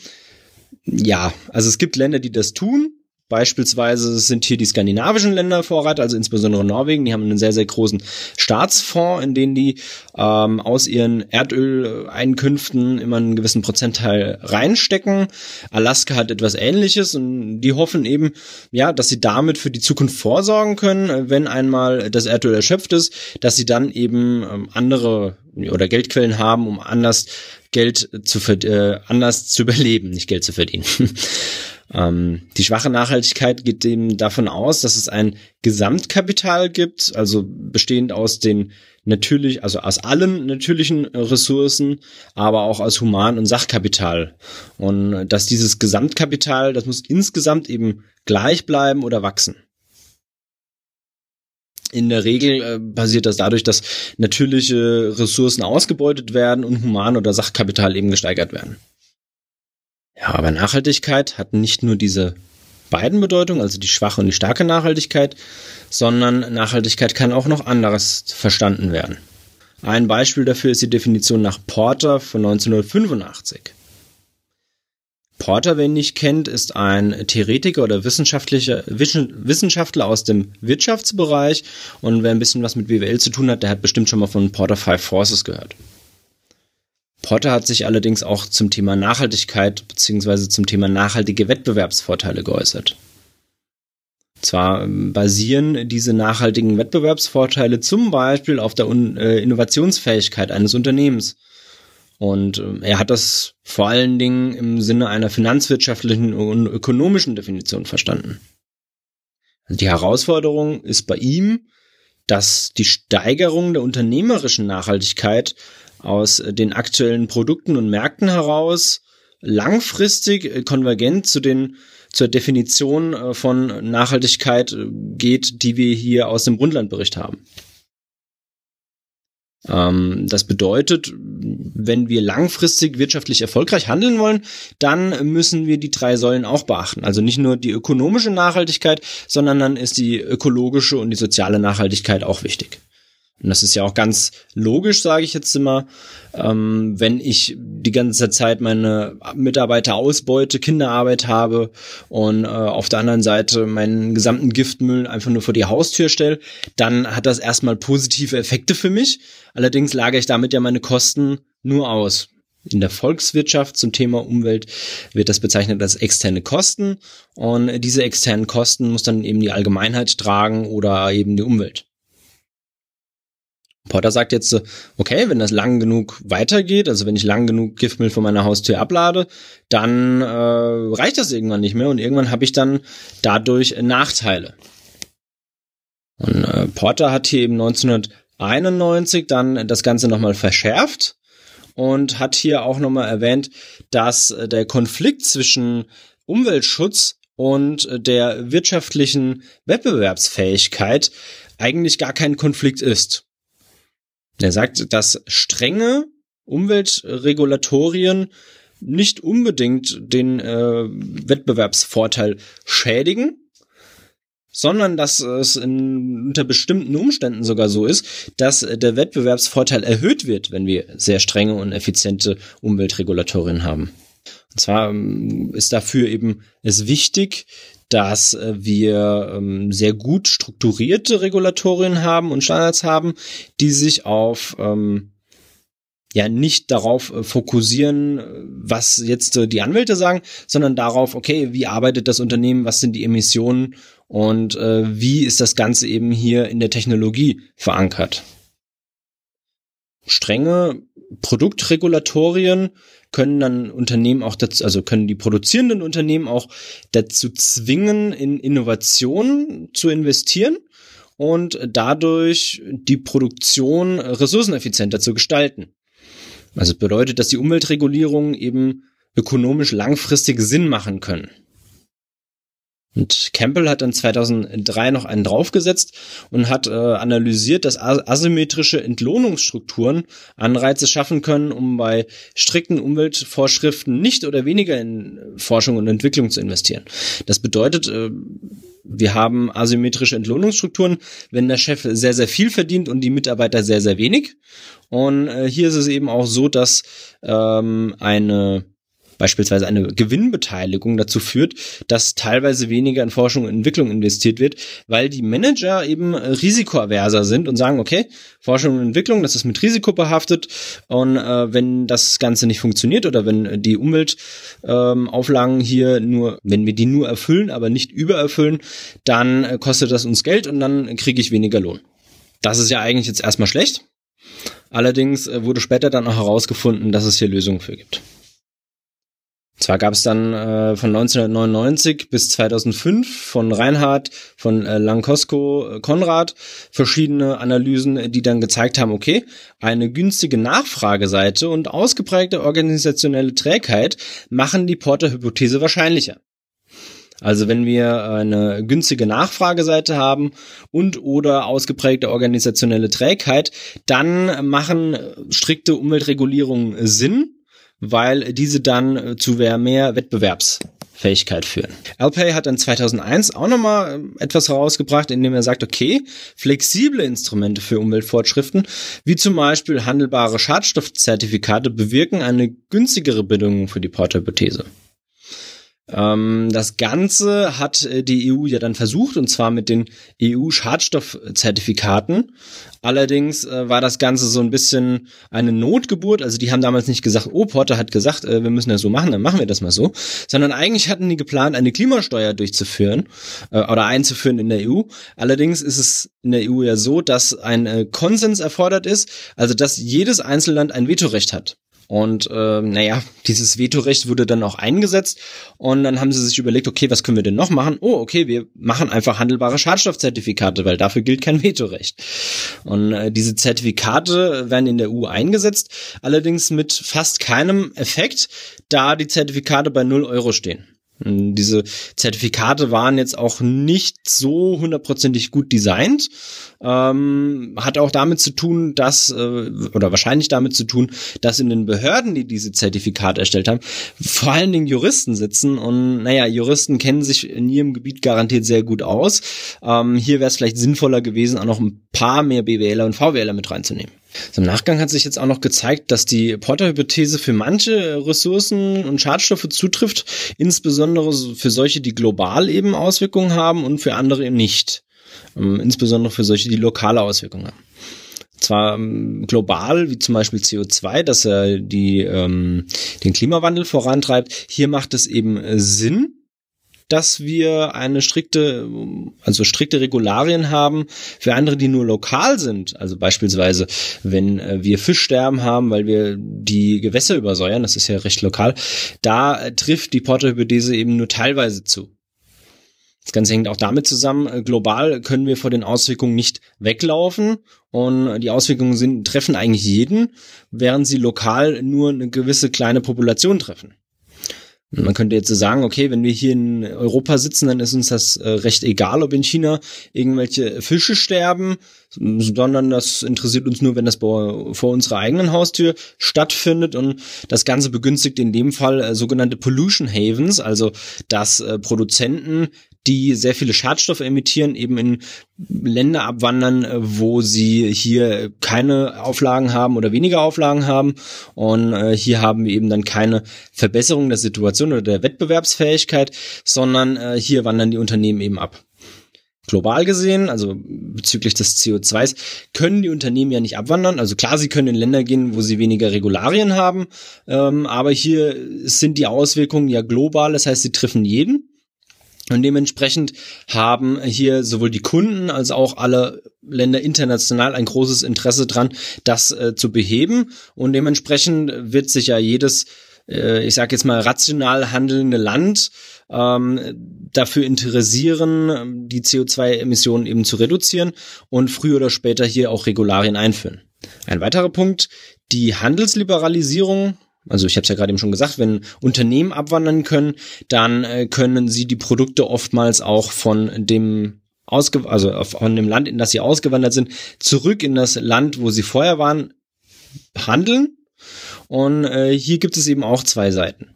Ja, also es gibt Länder, die das tun, Beispielsweise sind hier die skandinavischen Länder Vorreiter, also insbesondere Norwegen. Die haben einen sehr, sehr großen Staatsfonds, in den die ähm, aus ihren Erdöleinkünften immer einen gewissen Prozentteil reinstecken. Alaska hat etwas Ähnliches und die hoffen eben, ja, dass sie damit für die Zukunft vorsorgen können, wenn einmal das Erdöl erschöpft ist, dass sie dann eben ähm, andere oder Geldquellen haben, um anders Geld zu äh, anders zu überleben, nicht Geld zu verdienen. Ähm, die schwache Nachhaltigkeit geht eben davon aus, dass es ein Gesamtkapital gibt, also bestehend aus den natürlich, also aus allen natürlichen Ressourcen, aber auch aus Human- und Sachkapital. Und dass dieses Gesamtkapital, das muss insgesamt eben gleich bleiben oder wachsen. In der Regel äh, passiert das dadurch, dass natürliche Ressourcen ausgebeutet werden und Human- oder Sachkapital eben gesteigert werden. Ja, aber Nachhaltigkeit hat nicht nur diese beiden Bedeutungen, also die schwache und die starke Nachhaltigkeit, sondern Nachhaltigkeit kann auch noch anderes verstanden werden. Ein Beispiel dafür ist die Definition nach Porter von 1985. Porter, wer ihn nicht kennt, ist ein Theoretiker oder wissenschaftlicher Wissenschaftler aus dem Wirtschaftsbereich und wer ein bisschen was mit BWL zu tun hat, der hat bestimmt schon mal von Porter Five Forces gehört. Potter hat sich allerdings auch zum Thema Nachhaltigkeit bzw. zum Thema nachhaltige Wettbewerbsvorteile geäußert. Zwar ähm, basieren diese nachhaltigen Wettbewerbsvorteile zum Beispiel auf der äh, Innovationsfähigkeit eines Unternehmens. Und äh, er hat das vor allen Dingen im Sinne einer finanzwirtschaftlichen und ökonomischen Definition verstanden. Also die Herausforderung ist bei ihm, dass die Steigerung der unternehmerischen Nachhaltigkeit aus den aktuellen Produkten und Märkten heraus langfristig äh, konvergent zu den zur Definition äh, von Nachhaltigkeit äh, geht, die wir hier aus dem Brundtland-Bericht haben. Ähm, das bedeutet, wenn wir langfristig wirtschaftlich erfolgreich handeln wollen, dann müssen wir die drei Säulen auch beachten. Also nicht nur die ökonomische Nachhaltigkeit, sondern dann ist die ökologische und die soziale Nachhaltigkeit auch wichtig. Und das ist ja auch ganz logisch, sage ich jetzt immer, ähm, wenn ich die ganze Zeit meine Mitarbeiter ausbeute, Kinderarbeit habe und äh, auf der anderen Seite meinen gesamten Giftmüll einfach nur vor die Haustür stelle, dann hat das erstmal positive Effekte für mich. Allerdings lagere ich damit ja meine Kosten nur aus. In der Volkswirtschaft zum Thema Umwelt wird das bezeichnet als externe Kosten und diese externen Kosten muss dann eben die Allgemeinheit tragen oder eben die Umwelt. Porter sagt jetzt, okay, wenn das lang genug weitergeht, also wenn ich lang genug Giftmüll von meiner Haustür ablade, dann äh, reicht das irgendwann nicht mehr und irgendwann habe ich dann dadurch Nachteile. Und äh, Porter hat hier eben 1991 dann das Ganze nochmal verschärft und hat hier auch nochmal erwähnt, dass äh, der Konflikt zwischen Umweltschutz und äh, der wirtschaftlichen Wettbewerbsfähigkeit eigentlich gar kein Konflikt ist. Er sagt, dass strenge Umweltregulatorien nicht unbedingt den äh, Wettbewerbsvorteil schädigen, sondern dass es in, unter bestimmten Umständen sogar so ist, dass der Wettbewerbsvorteil erhöht wird, wenn wir sehr strenge und effiziente Umweltregulatorien haben. Und zwar ähm, ist dafür eben es wichtig, dass äh, wir ähm, sehr gut strukturierte Regulatorien haben und Standards haben, die sich auf ähm, ja nicht darauf äh, fokussieren, was jetzt äh, die Anwälte sagen, sondern darauf, okay, wie arbeitet das Unternehmen, was sind die Emissionen und äh, wie ist das Ganze eben hier in der Technologie verankert. Strenge Produktregulatorien können dann Unternehmen auch dazu, also können die produzierenden Unternehmen auch dazu zwingen, in Innovationen zu investieren und dadurch die Produktion ressourceneffizienter zu gestalten. Also bedeutet, dass die Umweltregulierungen eben ökonomisch langfristig Sinn machen können. Und Campbell hat dann 2003 noch einen draufgesetzt und hat äh, analysiert, dass asymmetrische Entlohnungsstrukturen Anreize schaffen können, um bei strikten Umweltvorschriften nicht oder weniger in Forschung und Entwicklung zu investieren. Das bedeutet, äh, wir haben asymmetrische Entlohnungsstrukturen, wenn der Chef sehr, sehr viel verdient und die Mitarbeiter sehr, sehr wenig. Und äh, hier ist es eben auch so, dass ähm, eine beispielsweise eine Gewinnbeteiligung dazu führt, dass teilweise weniger in Forschung und Entwicklung investiert wird, weil die Manager eben risikoaverser sind und sagen, okay, Forschung und Entwicklung, das ist mit Risiko behaftet und äh, wenn das Ganze nicht funktioniert oder wenn die Umweltauflagen ähm, hier nur, wenn wir die nur erfüllen, aber nicht übererfüllen, dann äh, kostet das uns Geld und dann kriege ich weniger Lohn. Das ist ja eigentlich jetzt erstmal schlecht. Allerdings äh, wurde später dann auch herausgefunden, dass es hier Lösungen für gibt. Zwar gab es dann äh, von 1999 bis 2005 von Reinhard, von äh, Lankosko, äh, Konrad verschiedene Analysen, die dann gezeigt haben, okay, eine günstige Nachfrageseite und ausgeprägte organisationelle Trägheit machen die Porter-Hypothese wahrscheinlicher. Also wenn wir eine günstige Nachfrageseite haben und oder ausgeprägte organisationelle Trägheit, dann machen strikte Umweltregulierungen Sinn weil diese dann äh, zu mehr Wettbewerbsfähigkeit führen. Alpay hat dann 2001 auch nochmal ähm, etwas herausgebracht, indem er sagt, okay, flexible Instrumente für Umweltfortschriften, wie zum Beispiel handelbare Schadstoffzertifikate, bewirken eine günstigere Bedingung für die Porthypothese. Ähm, das Ganze hat äh, die EU ja dann versucht, und zwar mit den EU-Schadstoffzertifikaten. Allerdings äh, war das Ganze so ein bisschen eine Notgeburt. Also die haben damals nicht gesagt, oh, Porter hat gesagt, äh, wir müssen das so machen, dann machen wir das mal so. Sondern eigentlich hatten die geplant, eine Klimasteuer durchzuführen oder einzuführen in der EU. Allerdings ist es in der EU ja so, dass ein Konsens erfordert ist, also dass jedes Einzelland ein Vetorecht hat. Und äh, naja, <laughs> dieses Vetorecht wurde dann auch eingesetzt und dann haben sie sich überlegt, okay, was können wir denn noch machen? Oh, okay, wir machen einfach handelbare Schadstoffzertifikate, weil dafür gilt kein Vetorecht. Und äh, diese Zertifikate werden in der EU eingesetzt, allerdings mit fast keinem Effekt, da die Zertifikate bei 0 Euro stehen. Diese Zertifikate waren jetzt auch nicht so hundertprozentig gut designt. Ähm, hat auch damit zu tun, dass, äh, oder wahrscheinlich damit zu tun, dass in den Behörden, die diese Zertifikate erstellt haben, vor allen Dingen Juristen sitzen. Und naja, Juristen kennen sich in ihrem Gebiet garantiert sehr gut aus. Ähm, hier wäre es vielleicht sinnvoller gewesen, auch noch ein paar mehr BWLer und VWLer mit reinzunehmen. Im Nachgang hat sich jetzt auch noch gezeigt, dass die Porter-Hypothese für manche Ressourcen und Schadstoffe zutrifft, insbesondere für solche, die global eben Auswirkungen haben und für andere eben nicht. Ähm, insbesondere für solche, die lokale Auswirkungen haben. Zwar ähm, global, wie zum Beispiel CO2, dass er die, ähm, den Klimawandel vorantreibt. Hier macht es eben Sinn, dass wir eine strikte, also strikte Regularien haben für andere, die nur lokal sind. Also beispielsweise, wenn äh, wir Fischsterben haben, weil wir die Gewässer übersäuern, das ist ja recht lokal, da trifft die Porterhypothese eben nur teilweise zu. Das Ganze hängt auch damit zusammen, äh, global können wir vor den Auswirkungen nicht weglaufen und die Auswirkungen sind, treffen eigentlich jeden, während sie lokal nur eine gewisse kleine Population treffen. Man könnte jetzt sagen, okay, wenn wir hier in Europa sitzen, dann ist uns das äh, recht egal, ob in China irgendwelche Fische sterben, sondern das interessiert uns nur, wenn das vor unserer eigenen Haustür stattfindet. Und das Ganze begünstigt in dem Fall äh, sogenannte Pollution Havens, also dass äh, Produzenten die sehr viele Schadstoffe emittieren, eben in Länder abwandern, äh, wo sie hier keine Auflagen haben oder weniger Auflagen haben. Und äh, hier haben wir eben dann keine Verbesserung der Situation oder der Wettbewerbsfähigkeit, sondern äh, hier wandern die Unternehmen eben ab. Global gesehen, also bezüglich des CO2s, können die Unternehmen ja nicht abwandern. Also klar, sie können in Länder gehen, wo sie weniger Regularien haben, ähm, aber hier sind die Auswirkungen ja global, das heißt, sie treffen jeden. Und dementsprechend haben hier sowohl die Kunden als auch alle Länder international ein großes Interesse dran, das äh, zu beheben. Und dementsprechend wird sich ja jedes, äh, ich sage jetzt mal, rational handelnde Land ähm, dafür interessieren, die CO2-Emissionen eben zu reduzieren und früher oder später hier auch Regularien einführen. Ein weiterer Punkt, die Handelsliberalisierung also ich habe es ja gerade eben schon gesagt, wenn Unternehmen abwandern können, dann äh, können sie die Produkte oftmals auch von dem ausge also von dem Land, in das sie ausgewandert sind, zurück in das Land, wo sie vorher waren, handeln. Und äh, hier gibt es eben auch zwei Seiten.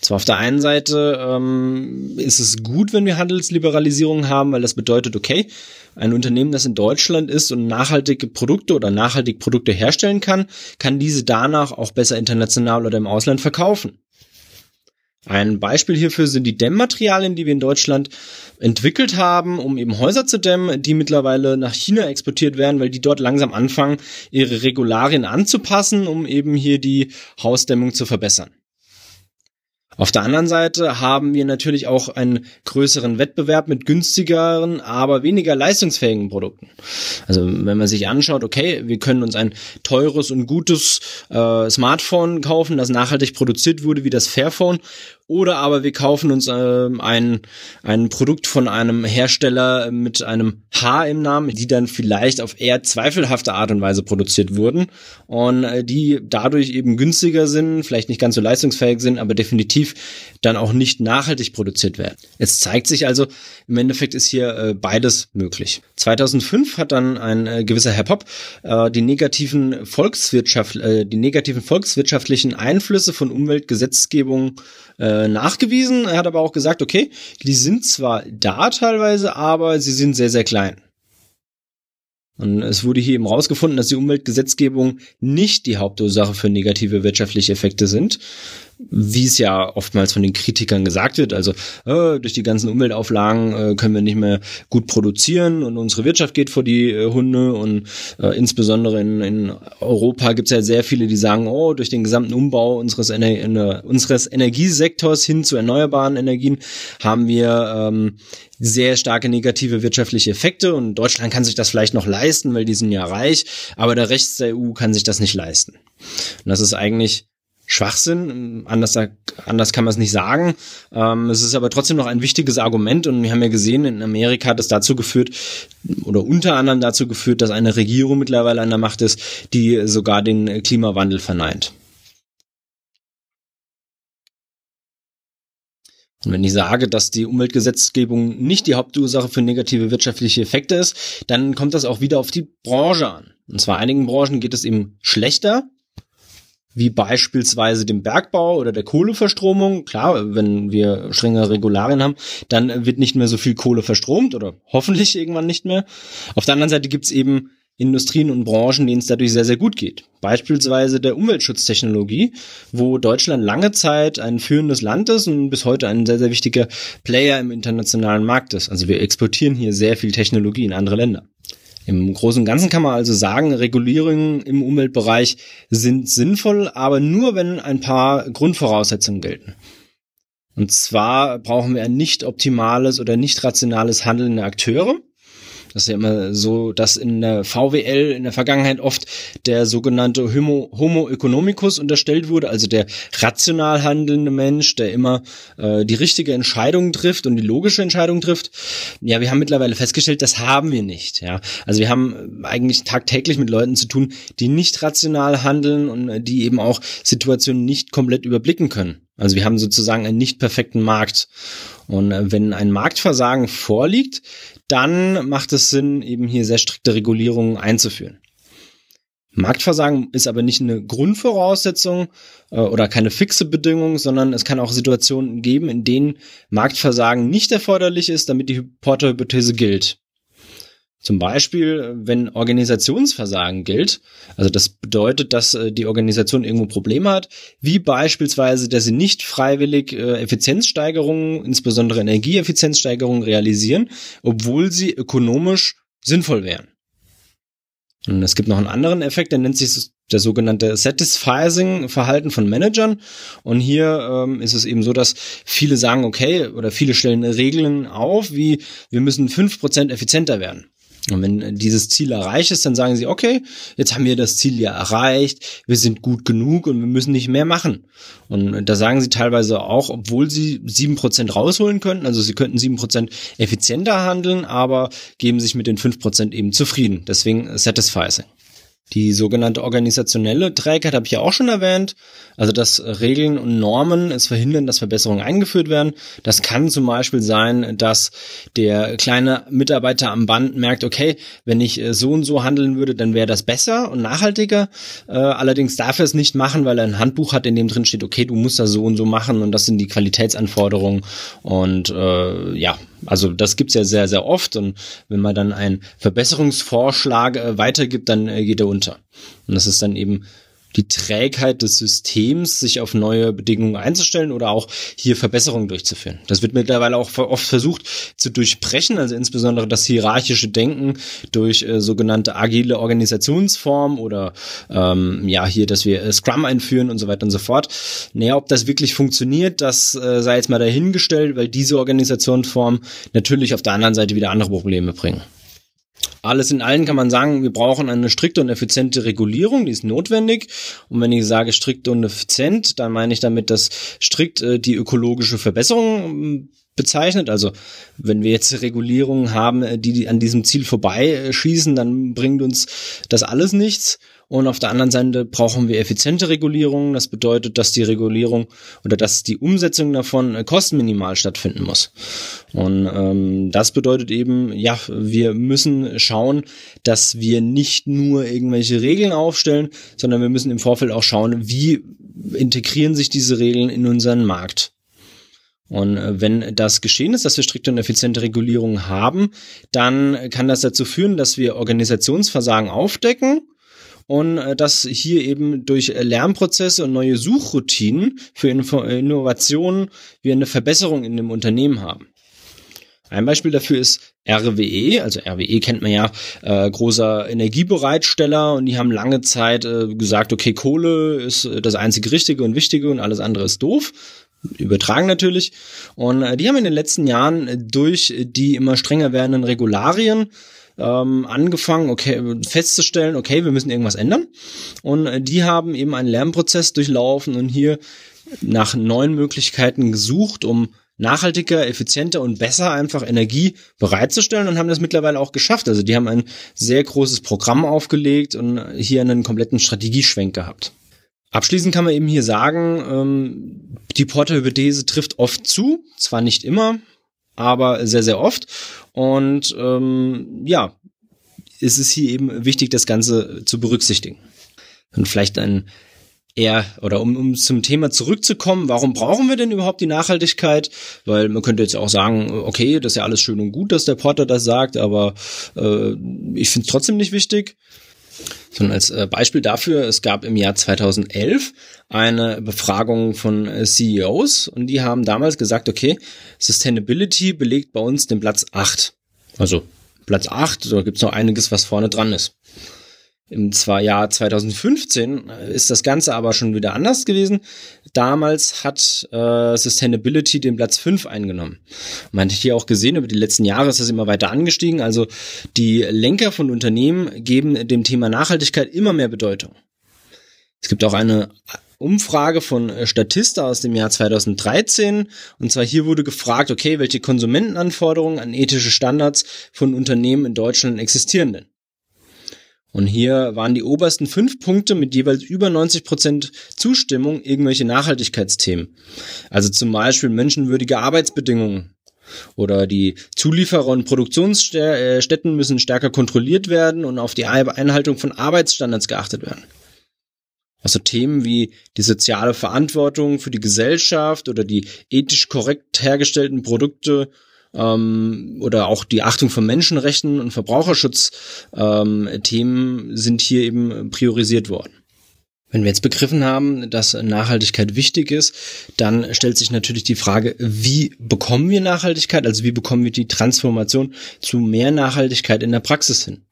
Zwar auf der einen Seite ähm, ist es gut, wenn wir Handelsliberalisierung haben, weil das bedeutet, okay, ein Unternehmen, das in Deutschland ist und nachhaltige Produkte oder nachhaltig Produkte herstellen kann, kann diese danach auch besser international oder im Ausland verkaufen. Ein Beispiel hierfür sind die Dämmmaterialien, die wir in Deutschland entwickelt haben, um eben Häuser zu dämmen, die mittlerweile nach China exportiert werden, weil die dort langsam anfangen, ihre Regularien anzupassen, um eben hier die Hausdämmung zu verbessern. Auf der anderen Seite haben wir natürlich auch einen größeren Wettbewerb mit günstigeren, aber weniger leistungsfähigen Produkten. Also wenn man sich anschaut, okay, wir können uns ein teures und gutes äh, Smartphone kaufen, das nachhaltig produziert wurde, wie das Fairphone, oder aber wir kaufen uns äh, ein, ein Produkt von einem Hersteller mit einem H im Namen, die dann vielleicht auf eher zweifelhafte Art und Weise produziert wurden und äh, die dadurch eben günstiger sind, vielleicht nicht ganz so leistungsfähig sind, aber definitiv dann auch nicht nachhaltig produziert werden. Es zeigt sich also, im Endeffekt ist hier äh, beides möglich. 2005 hat dann ein äh, gewisser Herr Popp äh, die negativen Volkswirtschaft, äh, die negativen volkswirtschaftlichen Einflüsse von Umweltgesetzgebung äh, nachgewiesen. Er hat aber auch gesagt, okay, die sind zwar da teilweise, aber sie sind sehr, sehr klein. Und es wurde hier eben rausgefunden, dass die Umweltgesetzgebung nicht die Hauptursache für negative wirtschaftliche Effekte sind. Wie es ja oftmals von den Kritikern gesagt wird, also äh, durch die ganzen Umweltauflagen äh, können wir nicht mehr gut produzieren und unsere Wirtschaft geht vor die äh, Hunde und äh, insbesondere in, in Europa gibt es ja sehr viele, die sagen, oh, durch den gesamten Umbau unseres, Ener unseres Energiesektors hin zu erneuerbaren Energien haben wir ähm, sehr starke negative wirtschaftliche Effekte und Deutschland kann sich das vielleicht noch leisten, weil die sind ja reich, aber der Rest der EU kann sich das nicht leisten. Und das ist eigentlich Schwachsinn. Anders, anders kann man es nicht sagen. Ähm, es ist aber trotzdem noch ein wichtiges Argument und wir haben ja gesehen, in Amerika hat es dazu geführt, oder unter anderem dazu geführt, dass eine Regierung mittlerweile an der Macht ist, die sogar den Klimawandel verneint. Und wenn ich sage, dass die Umweltgesetzgebung nicht die Hauptursache für negative wirtschaftliche Effekte ist, dann kommt das auch wieder auf die Branche an. Und zwar einigen Branchen geht es eben schlechter, wie beispielsweise dem Bergbau oder der Kohleverstromung. Klar, wenn wir strenge Regularien haben, dann wird nicht mehr so viel Kohle verstromt oder hoffentlich irgendwann nicht mehr. Auf der anderen Seite gibt's eben Industrien und Branchen, denen es dadurch sehr, sehr gut geht. Beispielsweise der Umweltschutztechnologie, wo Deutschland lange Zeit ein führendes Land ist und bis heute ein sehr, sehr wichtiger Player im internationalen Markt ist. Also wir exportieren hier sehr viel Technologie in andere Länder. Im Großen und Ganzen kann man also sagen, Regulierungen im Umweltbereich sind sinnvoll, aber nur wenn ein paar Grundvoraussetzungen gelten. Und zwar brauchen wir ein nicht optimales oder nicht rationales Handeln der Akteure. Das ist ja immer so, dass in der VWL in der Vergangenheit oft der sogenannte Homo, Homo economicus unterstellt wurde, also der rational handelnde Mensch, der immer äh, die richtige Entscheidung trifft und die logische Entscheidung trifft. Ja, wir haben mittlerweile festgestellt, das haben wir nicht. Ja, also wir haben eigentlich tagtäglich mit Leuten zu tun, die nicht rational handeln und äh, die eben auch Situationen nicht komplett überblicken können. Also wir haben sozusagen einen nicht perfekten Markt. Und äh, wenn ein Marktversagen vorliegt, dann macht es Sinn, eben hier sehr strikte Regulierungen einzuführen. Marktversagen ist aber nicht eine Grundvoraussetzung äh, oder keine fixe Bedingung, sondern es kann auch Situationen geben, in denen Marktversagen nicht erforderlich ist, damit die Porter-Hypothese gilt. Zum Beispiel, wenn Organisationsversagen gilt, also das bedeutet, dass äh, die Organisation irgendwo Probleme hat, wie beispielsweise, dass sie nicht freiwillig äh, Effizienzsteigerungen, insbesondere Energieeffizienzsteigerungen realisieren, obwohl sie ökonomisch sinnvoll wären. Und es gibt noch einen anderen Effekt, der nennt sich der sogenannte Satisfying-Verhalten von Managern. Und hier ähm, ist es eben so, dass viele sagen, okay, oder viele stellen Regeln auf, wie wir müssen fünf Prozent effizienter werden. Und wenn dieses Ziel erreicht ist, dann sagen sie, okay, jetzt haben wir das Ziel ja erreicht, wir sind gut genug und wir müssen nicht mehr machen. Und da sagen sie teilweise auch, obwohl sie sieben Prozent rausholen könnten, also sie könnten sieben Prozent effizienter handeln, aber geben sich mit den fünf Prozent eben zufrieden. Deswegen satisfying. Die sogenannte organisationelle Trägheit habe ich ja auch schon erwähnt. Also dass Regeln und Normen es verhindern, dass Verbesserungen eingeführt werden. Das kann zum Beispiel sein, dass der kleine Mitarbeiter am Band merkt, okay, wenn ich äh, so und so handeln würde, dann wäre das besser und nachhaltiger. Äh, allerdings darf er es nicht machen, weil er ein Handbuch hat, in dem drin steht, okay, du musst das so und so machen und das sind die Qualitätsanforderungen. Und äh, ja, also das gibt's ja sehr, sehr oft und wenn man dann einen Verbesserungsvorschlag äh, weitergibt, dann äh, geht er unter. Und das ist dann eben die Trägheit des Systems, sich auf neue Bedingungen einzustellen oder auch hier Verbesserungen durchzuführen. Das wird mittlerweile auch oft versucht zu durchbrechen, also insbesondere das hierarchische Denken durch äh, sogenannte agile Organisationsformen oder ähm, ja hier, dass wir äh, Scrum einführen und so weiter und so fort. Naja, ob das wirklich funktioniert, das äh, sei jetzt mal dahingestellt, weil diese Organisationsformen natürlich auf der anderen Seite wieder andere Probleme bringen. Alles in allem kann man sagen, wir brauchen eine strikte und effiziente Regulierung, die ist notwendig. Und wenn ich sage strikt und effizient, dann meine ich damit, dass strikt äh, die ökologische Verbesserung ähm, bezeichnet. Also wenn wir jetzt Regulierungen haben, äh, die an diesem Ziel vorbeischießen, dann bringt uns das alles nichts. Und auf der anderen Seite brauchen wir effiziente Regulierung. Das bedeutet, dass die Regulierung oder dass die Umsetzung davon äh, kostenminimal stattfinden muss. Und ähm, das bedeutet eben, ja, wir müssen schauen, dass wir nicht nur irgendwelche Regeln aufstellen, sondern wir müssen im Vorfeld auch schauen, wie integrieren sich diese Regeln in unseren Markt. Und äh, wenn das geschehen ist, dass wir strikte und effiziente Regulierung haben, dann kann das dazu führen, dass wir Organisationsversagen aufdecken und äh, dass hier eben durch Lernprozesse und neue Suchroutinen für Innovationen wir eine Verbesserung in dem Unternehmen haben. Ein Beispiel dafür ist RWE, also RWE kennt man ja, äh, großer Energiebereitsteller und die haben lange Zeit äh, gesagt, okay, Kohle ist das einzige Richtige und Wichtige und alles andere ist doof. Übertragen natürlich. Und äh, die haben in den letzten Jahren durch die immer strenger werdenden Regularien ähm, angefangen, okay, festzustellen, okay, wir müssen irgendwas ändern. Und äh, die haben eben einen Lernprozess durchlaufen und hier nach neuen Möglichkeiten gesucht, um nachhaltiger, effizienter und besser einfach Energie bereitzustellen und haben das mittlerweile auch geschafft. Also die haben ein sehr großes Programm aufgelegt und hier einen kompletten Strategieschwenk gehabt. Abschließend kann man eben hier sagen, ähm, die Porterhypothese trifft oft zu, zwar nicht immer, aber sehr, sehr oft. Und ähm, ja, ist es hier eben wichtig, das Ganze zu berücksichtigen. Und vielleicht ein eher, oder um, um zum Thema zurückzukommen, warum brauchen wir denn überhaupt die Nachhaltigkeit? Weil man könnte jetzt auch sagen, okay, das ist ja alles schön und gut, dass der Porter das sagt, aber äh, ich finde es trotzdem nicht wichtig. Sondern als äh, Beispiel dafür, es gab im Jahr 2011 eine Befragung von äh, CEOs und die haben damals gesagt, okay, Sustainability belegt bei uns den Platz 8. Also Platz 8, da gibt's noch einiges, was vorne dran ist. Im Jahr 2015 äh, ist das Ganze aber schon wieder anders gewesen. Damals hat äh, Sustainability den Platz 5 eingenommen. Man hat hier auch gesehen, über die letzten Jahre ist das immer weiter angestiegen. Also die Lenker von Unternehmen geben dem Thema Nachhaltigkeit immer mehr Bedeutung. Es gibt auch eine Umfrage von äh, Statista aus dem Jahr 2013. Und zwar hier wurde gefragt, okay, welche Konsumentenanforderungen an ethische Standards von Unternehmen in Deutschland existieren denn? Und hier waren die obersten fünf Punkte mit jeweils über 90 Prozent Zustimmung irgendwelche Nachhaltigkeitsthemen. Also zum Beispiel menschenwürdige Arbeitsbedingungen. Oder die Zulieferer und Produktionsstätten müssen stärker kontrolliert werden und auf die Einhaltung von Arbeitsstandards geachtet werden. Also Themen wie die soziale Verantwortung für die Gesellschaft oder die ethisch korrekt hergestellten Produkte ähm, oder auch die Achtung von Menschenrechten und Verbraucherschutzthemen ähm, sind hier eben priorisiert worden. Wenn wir jetzt begriffen haben, dass Nachhaltigkeit wichtig ist, dann stellt sich natürlich die Frage, wie bekommen wir Nachhaltigkeit? Also wie bekommen wir die Transformation zu mehr Nachhaltigkeit in der Praxis hin?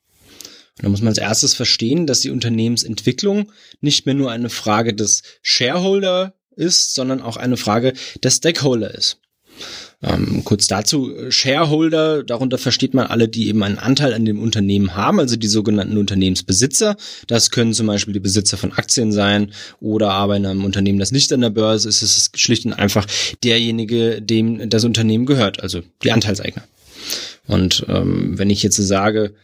Und da muss man als erstes verstehen, dass die Unternehmensentwicklung nicht mehr nur eine Frage des Shareholder ist, sondern auch eine Frage der Stakeholder ist. Ähm, kurz dazu, Shareholder, darunter versteht man alle, die eben einen Anteil an dem Unternehmen haben, also die sogenannten Unternehmensbesitzer. Das können zum Beispiel die Besitzer von Aktien sein oder aber in einem Unternehmen, das nicht an der Börse ist, ist es schlicht und einfach derjenige, dem das Unternehmen gehört, also die Anteilseigner. Und ähm, wenn ich jetzt sage,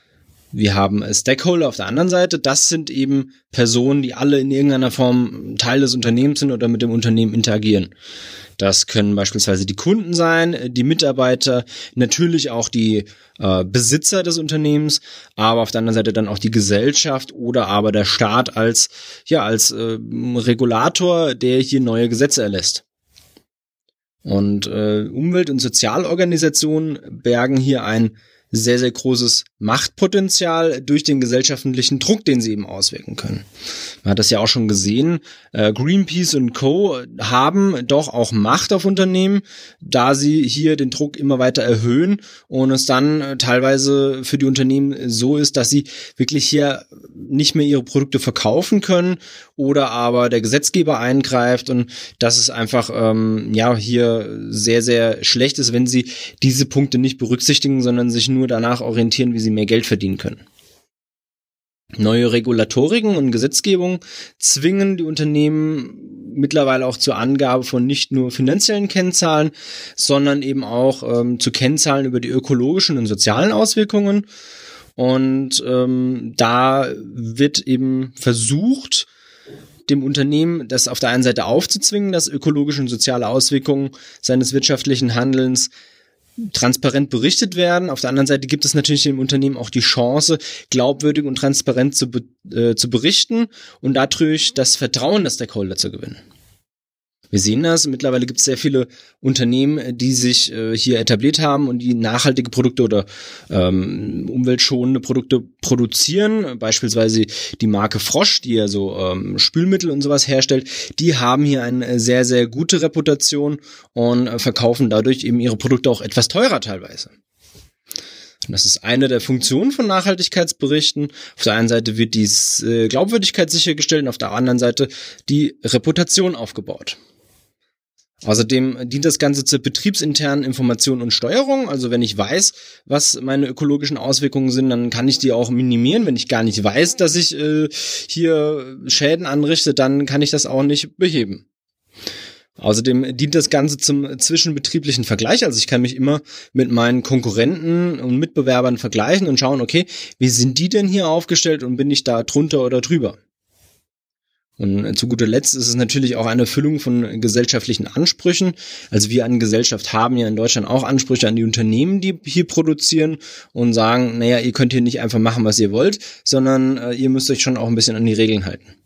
wir haben Stakeholder auf der anderen Seite. Das sind eben Personen, die alle in irgendeiner Form Teil des Unternehmens sind oder mit dem Unternehmen interagieren. Das können beispielsweise die Kunden sein, die Mitarbeiter, natürlich auch die äh, Besitzer des Unternehmens, aber auf der anderen Seite dann auch die Gesellschaft oder aber der Staat als ja als äh, Regulator, der hier neue Gesetze erlässt. Und äh, Umwelt- und Sozialorganisationen bergen hier ein sehr, sehr großes Machtpotenzial durch den gesellschaftlichen Druck, den sie eben auswirken können. Man hat das ja auch schon gesehen. Äh, Greenpeace und Co. haben doch auch Macht auf Unternehmen, da sie hier den Druck immer weiter erhöhen und es dann äh, teilweise für die Unternehmen so ist, dass sie wirklich hier nicht mehr ihre Produkte verkaufen können oder aber der Gesetzgeber eingreift und das ist einfach ähm, ja hier sehr, sehr schlecht ist, wenn sie diese Punkte nicht berücksichtigen, sondern sich nur danach orientieren, wie sie mehr Geld verdienen können. Neue Regulatoriken und Gesetzgebung zwingen die Unternehmen mittlerweile auch zur Angabe von nicht nur finanziellen Kennzahlen, sondern eben auch ähm, zu Kennzahlen über die ökologischen und sozialen Auswirkungen. Und ähm, da wird eben versucht, dem Unternehmen das auf der einen Seite aufzuzwingen, dass ökologische und soziale Auswirkungen seines wirtschaftlichen Handelns transparent berichtet werden. Auf der anderen Seite gibt es natürlich im Unternehmen auch die Chance, glaubwürdig und transparent zu, äh, zu berichten und dadurch das Vertrauen der Stakeholder zu gewinnen. Wir sehen das, mittlerweile gibt es sehr viele Unternehmen, die sich äh, hier etabliert haben und die nachhaltige Produkte oder ähm, umweltschonende Produkte produzieren. Beispielsweise die Marke Frosch, die ja so ähm, Spülmittel und sowas herstellt, die haben hier eine sehr, sehr gute Reputation und äh, verkaufen dadurch eben ihre Produkte auch etwas teurer teilweise. Das ist eine der Funktionen von Nachhaltigkeitsberichten. Auf der einen Seite wird die äh, Glaubwürdigkeit sichergestellt und auf der anderen Seite die Reputation aufgebaut. Außerdem dient das Ganze zur betriebsinternen Information und Steuerung. Also wenn ich weiß, was meine ökologischen Auswirkungen sind, dann kann ich die auch minimieren. Wenn ich gar nicht weiß, dass ich äh, hier Schäden anrichte, dann kann ich das auch nicht beheben. Außerdem dient das Ganze zum zwischenbetrieblichen Vergleich. Also ich kann mich immer mit meinen Konkurrenten und Mitbewerbern vergleichen und schauen, okay, wie sind die denn hier aufgestellt und bin ich da drunter oder drüber? Und zu guter Letzt ist es natürlich auch eine Erfüllung von gesellschaftlichen Ansprüchen. Also wir an Gesellschaft haben ja in Deutschland auch Ansprüche an die Unternehmen, die hier produzieren und sagen, naja, ihr könnt hier nicht einfach machen, was ihr wollt, sondern äh, ihr müsst euch schon auch ein bisschen an die Regeln halten.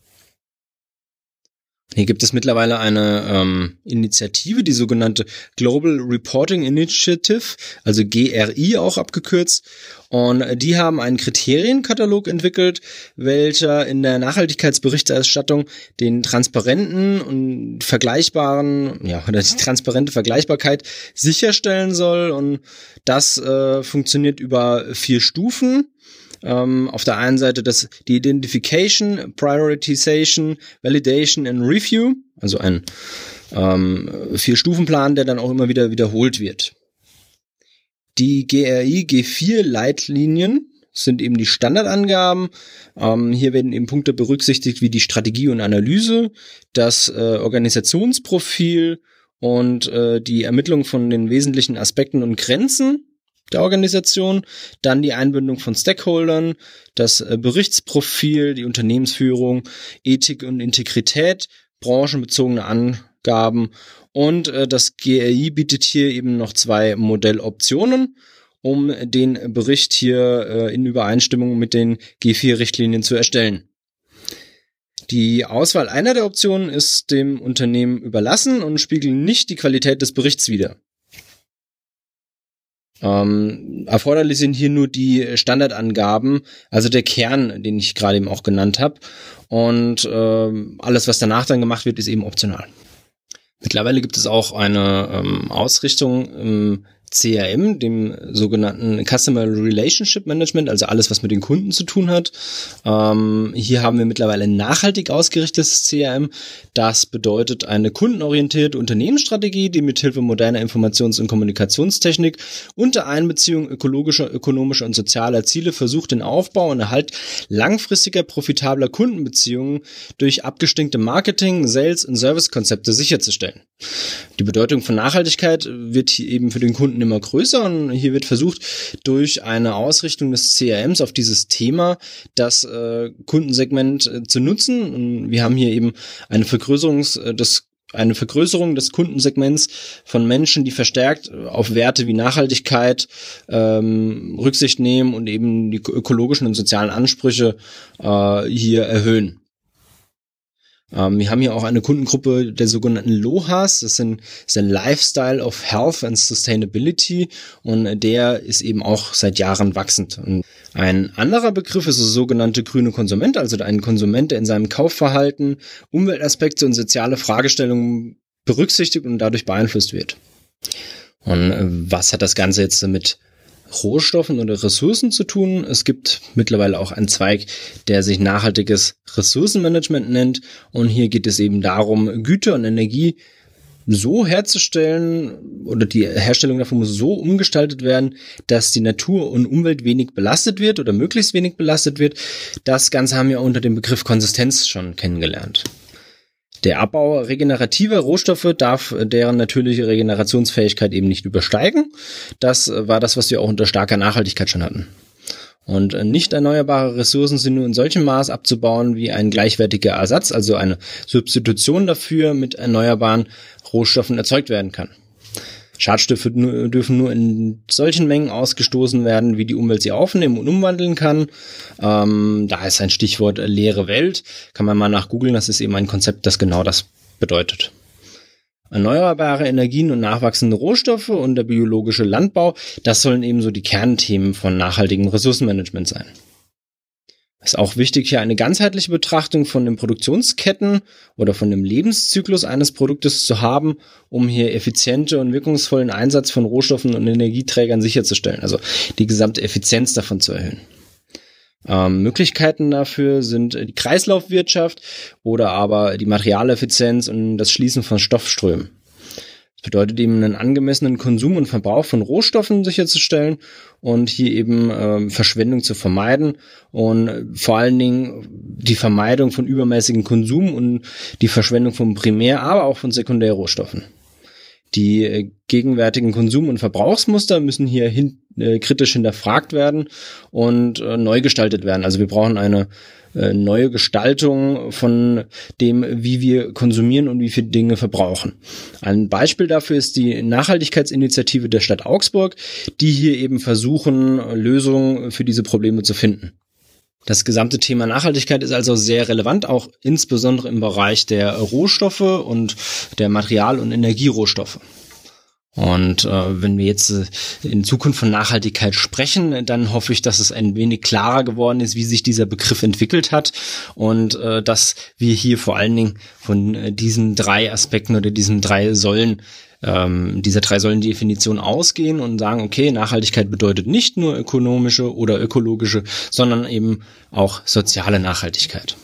Hier gibt es mittlerweile eine ähm, Initiative, die sogenannte Global Reporting Initiative, also GRI auch abgekürzt. Und die haben einen Kriterienkatalog entwickelt, welcher in der Nachhaltigkeitsberichterstattung den transparenten und vergleichbaren, ja, oder die transparente Vergleichbarkeit sicherstellen soll. Und das äh, funktioniert über vier Stufen. Ähm, auf der einen Seite das, die Identification, Prioritization, Validation and Review, also ein ähm, Vier-Stufen-Plan, der dann auch immer wieder wiederholt wird. Die GRI G4-Leitlinien sind eben die Standardangaben. Ähm, hier werden eben Punkte berücksichtigt wie die Strategie und Analyse, das äh, Organisationsprofil und äh, die Ermittlung von den wesentlichen Aspekten und Grenzen der Organisation, dann die Einbindung von Stakeholdern, das äh, Berichtsprofil, die Unternehmensführung, Ethik und Integrität, branchenbezogene Angaben und äh, das GRI bietet hier eben noch zwei Modelloptionen, um den Bericht hier äh, in Übereinstimmung mit den G4-Richtlinien zu erstellen. Die Auswahl einer der Optionen ist dem Unternehmen überlassen und spiegelt nicht die Qualität des Berichts wider. Ähm, erforderlich sind hier nur die Standardangaben, also der Kern, den ich gerade eben auch genannt habe. Und ähm, alles, was danach dann gemacht wird, ist eben optional. Mittlerweile gibt es auch eine ähm, Ausrichtung im CRM, dem sogenannten Customer Relationship Management, also alles, was mit den Kunden zu tun hat. Ähm, hier haben wir mittlerweile ein nachhaltig ausgerichtetes CRM. Das bedeutet eine kundenorientierte Unternehmensstrategie, die mithilfe moderner Informations- und Kommunikationstechnik unter Einbeziehung ökologischer, ökonomischer und sozialer Ziele versucht, den Aufbau und Erhalt langfristiger, profitabler Kundenbeziehungen durch abgestimmte Marketing, Sales und Servicekonzepte sicherzustellen. Die Bedeutung von Nachhaltigkeit wird hier eben für den Kunden immer größer und hier wird versucht, durch eine Ausrichtung des CRMs auf dieses Thema das äh, Kundensegment äh, zu nutzen. Und wir haben hier eben eine Vergrößerung äh, des eine Vergrößerung des Kundensegments von Menschen, die verstärkt auf Werte wie Nachhaltigkeit ähm, Rücksicht nehmen und eben die ökologischen und sozialen Ansprüche äh, hier erhöhen. Ähm, wir haben hier auch eine Kundengruppe der sogenannten LOHAS. Das, sind, das ist ein Lifestyle of Health and Sustainability und der ist eben auch seit Jahren wachsend. Und ein anderer Begriff ist der sogenannte grüne Konsument, also ein Konsument, der in seinem Kaufverhalten Umweltaspekte und soziale Fragestellungen berücksichtigt und dadurch beeinflusst wird. Und äh, was hat das Ganze jetzt mit Rohstoffen oder Ressourcen zu tun. Es gibt mittlerweile auch einen Zweig, der sich nachhaltiges Ressourcenmanagement nennt. Und hier geht es eben darum, Güter und Energie so herzustellen oder die Herstellung davon muss so umgestaltet werden, dass die Natur und Umwelt wenig belastet wird oder möglichst wenig belastet wird. Das Ganze haben wir unter dem Begriff Konsistenz schon kennengelernt. Der Abbau regenerativer Rohstoffe darf deren natürliche Regenerationsfähigkeit eben nicht übersteigen. Das war das, was wir auch unter starker Nachhaltigkeit schon hatten. Und nicht erneuerbare Ressourcen sind nur in solchem Maß abzubauen, wie ein gleichwertiger Ersatz, also eine Substitution dafür mit erneuerbaren Rohstoffen erzeugt werden kann. Schadstoffe dürfen nur in solchen Mengen ausgestoßen werden, wie die Umwelt sie aufnehmen und umwandeln kann. Ähm, da ist ein Stichwort leere Welt. Kann man mal nach googeln. Das ist eben ein Konzept, das genau das bedeutet. Erneuerbare Energien und nachwachsende Rohstoffe und der biologische Landbau, das sollen ebenso die Kernthemen von nachhaltigem Ressourcenmanagement sein. Es ist auch wichtig, hier eine ganzheitliche Betrachtung von den Produktionsketten oder von dem Lebenszyklus eines Produktes zu haben, um hier effiziente und wirkungsvollen Einsatz von Rohstoffen und Energieträgern sicherzustellen, also die gesamte Effizienz davon zu erhöhen. Ähm, Möglichkeiten dafür sind die Kreislaufwirtschaft oder aber die Materialeffizienz und das Schließen von Stoffströmen. Das bedeutet eben einen angemessenen Konsum und Verbrauch von Rohstoffen sicherzustellen und hier eben äh, Verschwendung zu vermeiden und vor allen Dingen die Vermeidung von übermäßigem Konsum und die Verschwendung von Primär-, aber auch von Sekundärrohstoffen. Die äh, gegenwärtigen Konsum- und Verbrauchsmuster müssen hier hin, äh, kritisch hinterfragt werden und äh, neu gestaltet werden. Also wir brauchen eine äh, neue Gestaltung von dem, wie wir konsumieren und wie viele Dinge verbrauchen. Ein Beispiel dafür ist die Nachhaltigkeitsinitiative der Stadt Augsburg, die hier eben versuchen, Lösungen für diese Probleme zu finden. Das gesamte Thema Nachhaltigkeit ist also sehr relevant, auch insbesondere im Bereich der Rohstoffe und der Material- und Energierohstoffe. Und äh, wenn wir jetzt äh, in Zukunft von Nachhaltigkeit sprechen, dann hoffe ich, dass es ein wenig klarer geworden ist, wie sich dieser Begriff entwickelt hat und äh, dass wir hier vor allen Dingen von äh, diesen drei Aspekten oder diesen drei Säulen ähm, dieser drei Säulen Definition ausgehen und sagen, okay, Nachhaltigkeit bedeutet nicht nur ökonomische oder ökologische, sondern eben auch soziale Nachhaltigkeit.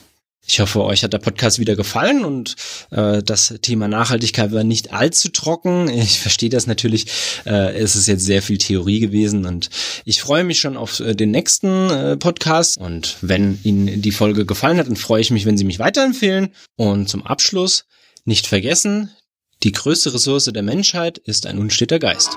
Ich hoffe, euch hat der Podcast wieder gefallen und äh, das Thema Nachhaltigkeit war nicht allzu trocken. Ich verstehe das natürlich. Äh, es ist jetzt sehr viel Theorie gewesen und ich freue mich schon auf äh, den nächsten äh, Podcast. Und wenn Ihnen die Folge gefallen hat, dann freue ich mich, wenn Sie mich weiterempfehlen. Und zum Abschluss nicht vergessen, die größte Ressource der Menschheit ist ein unsteter Geist.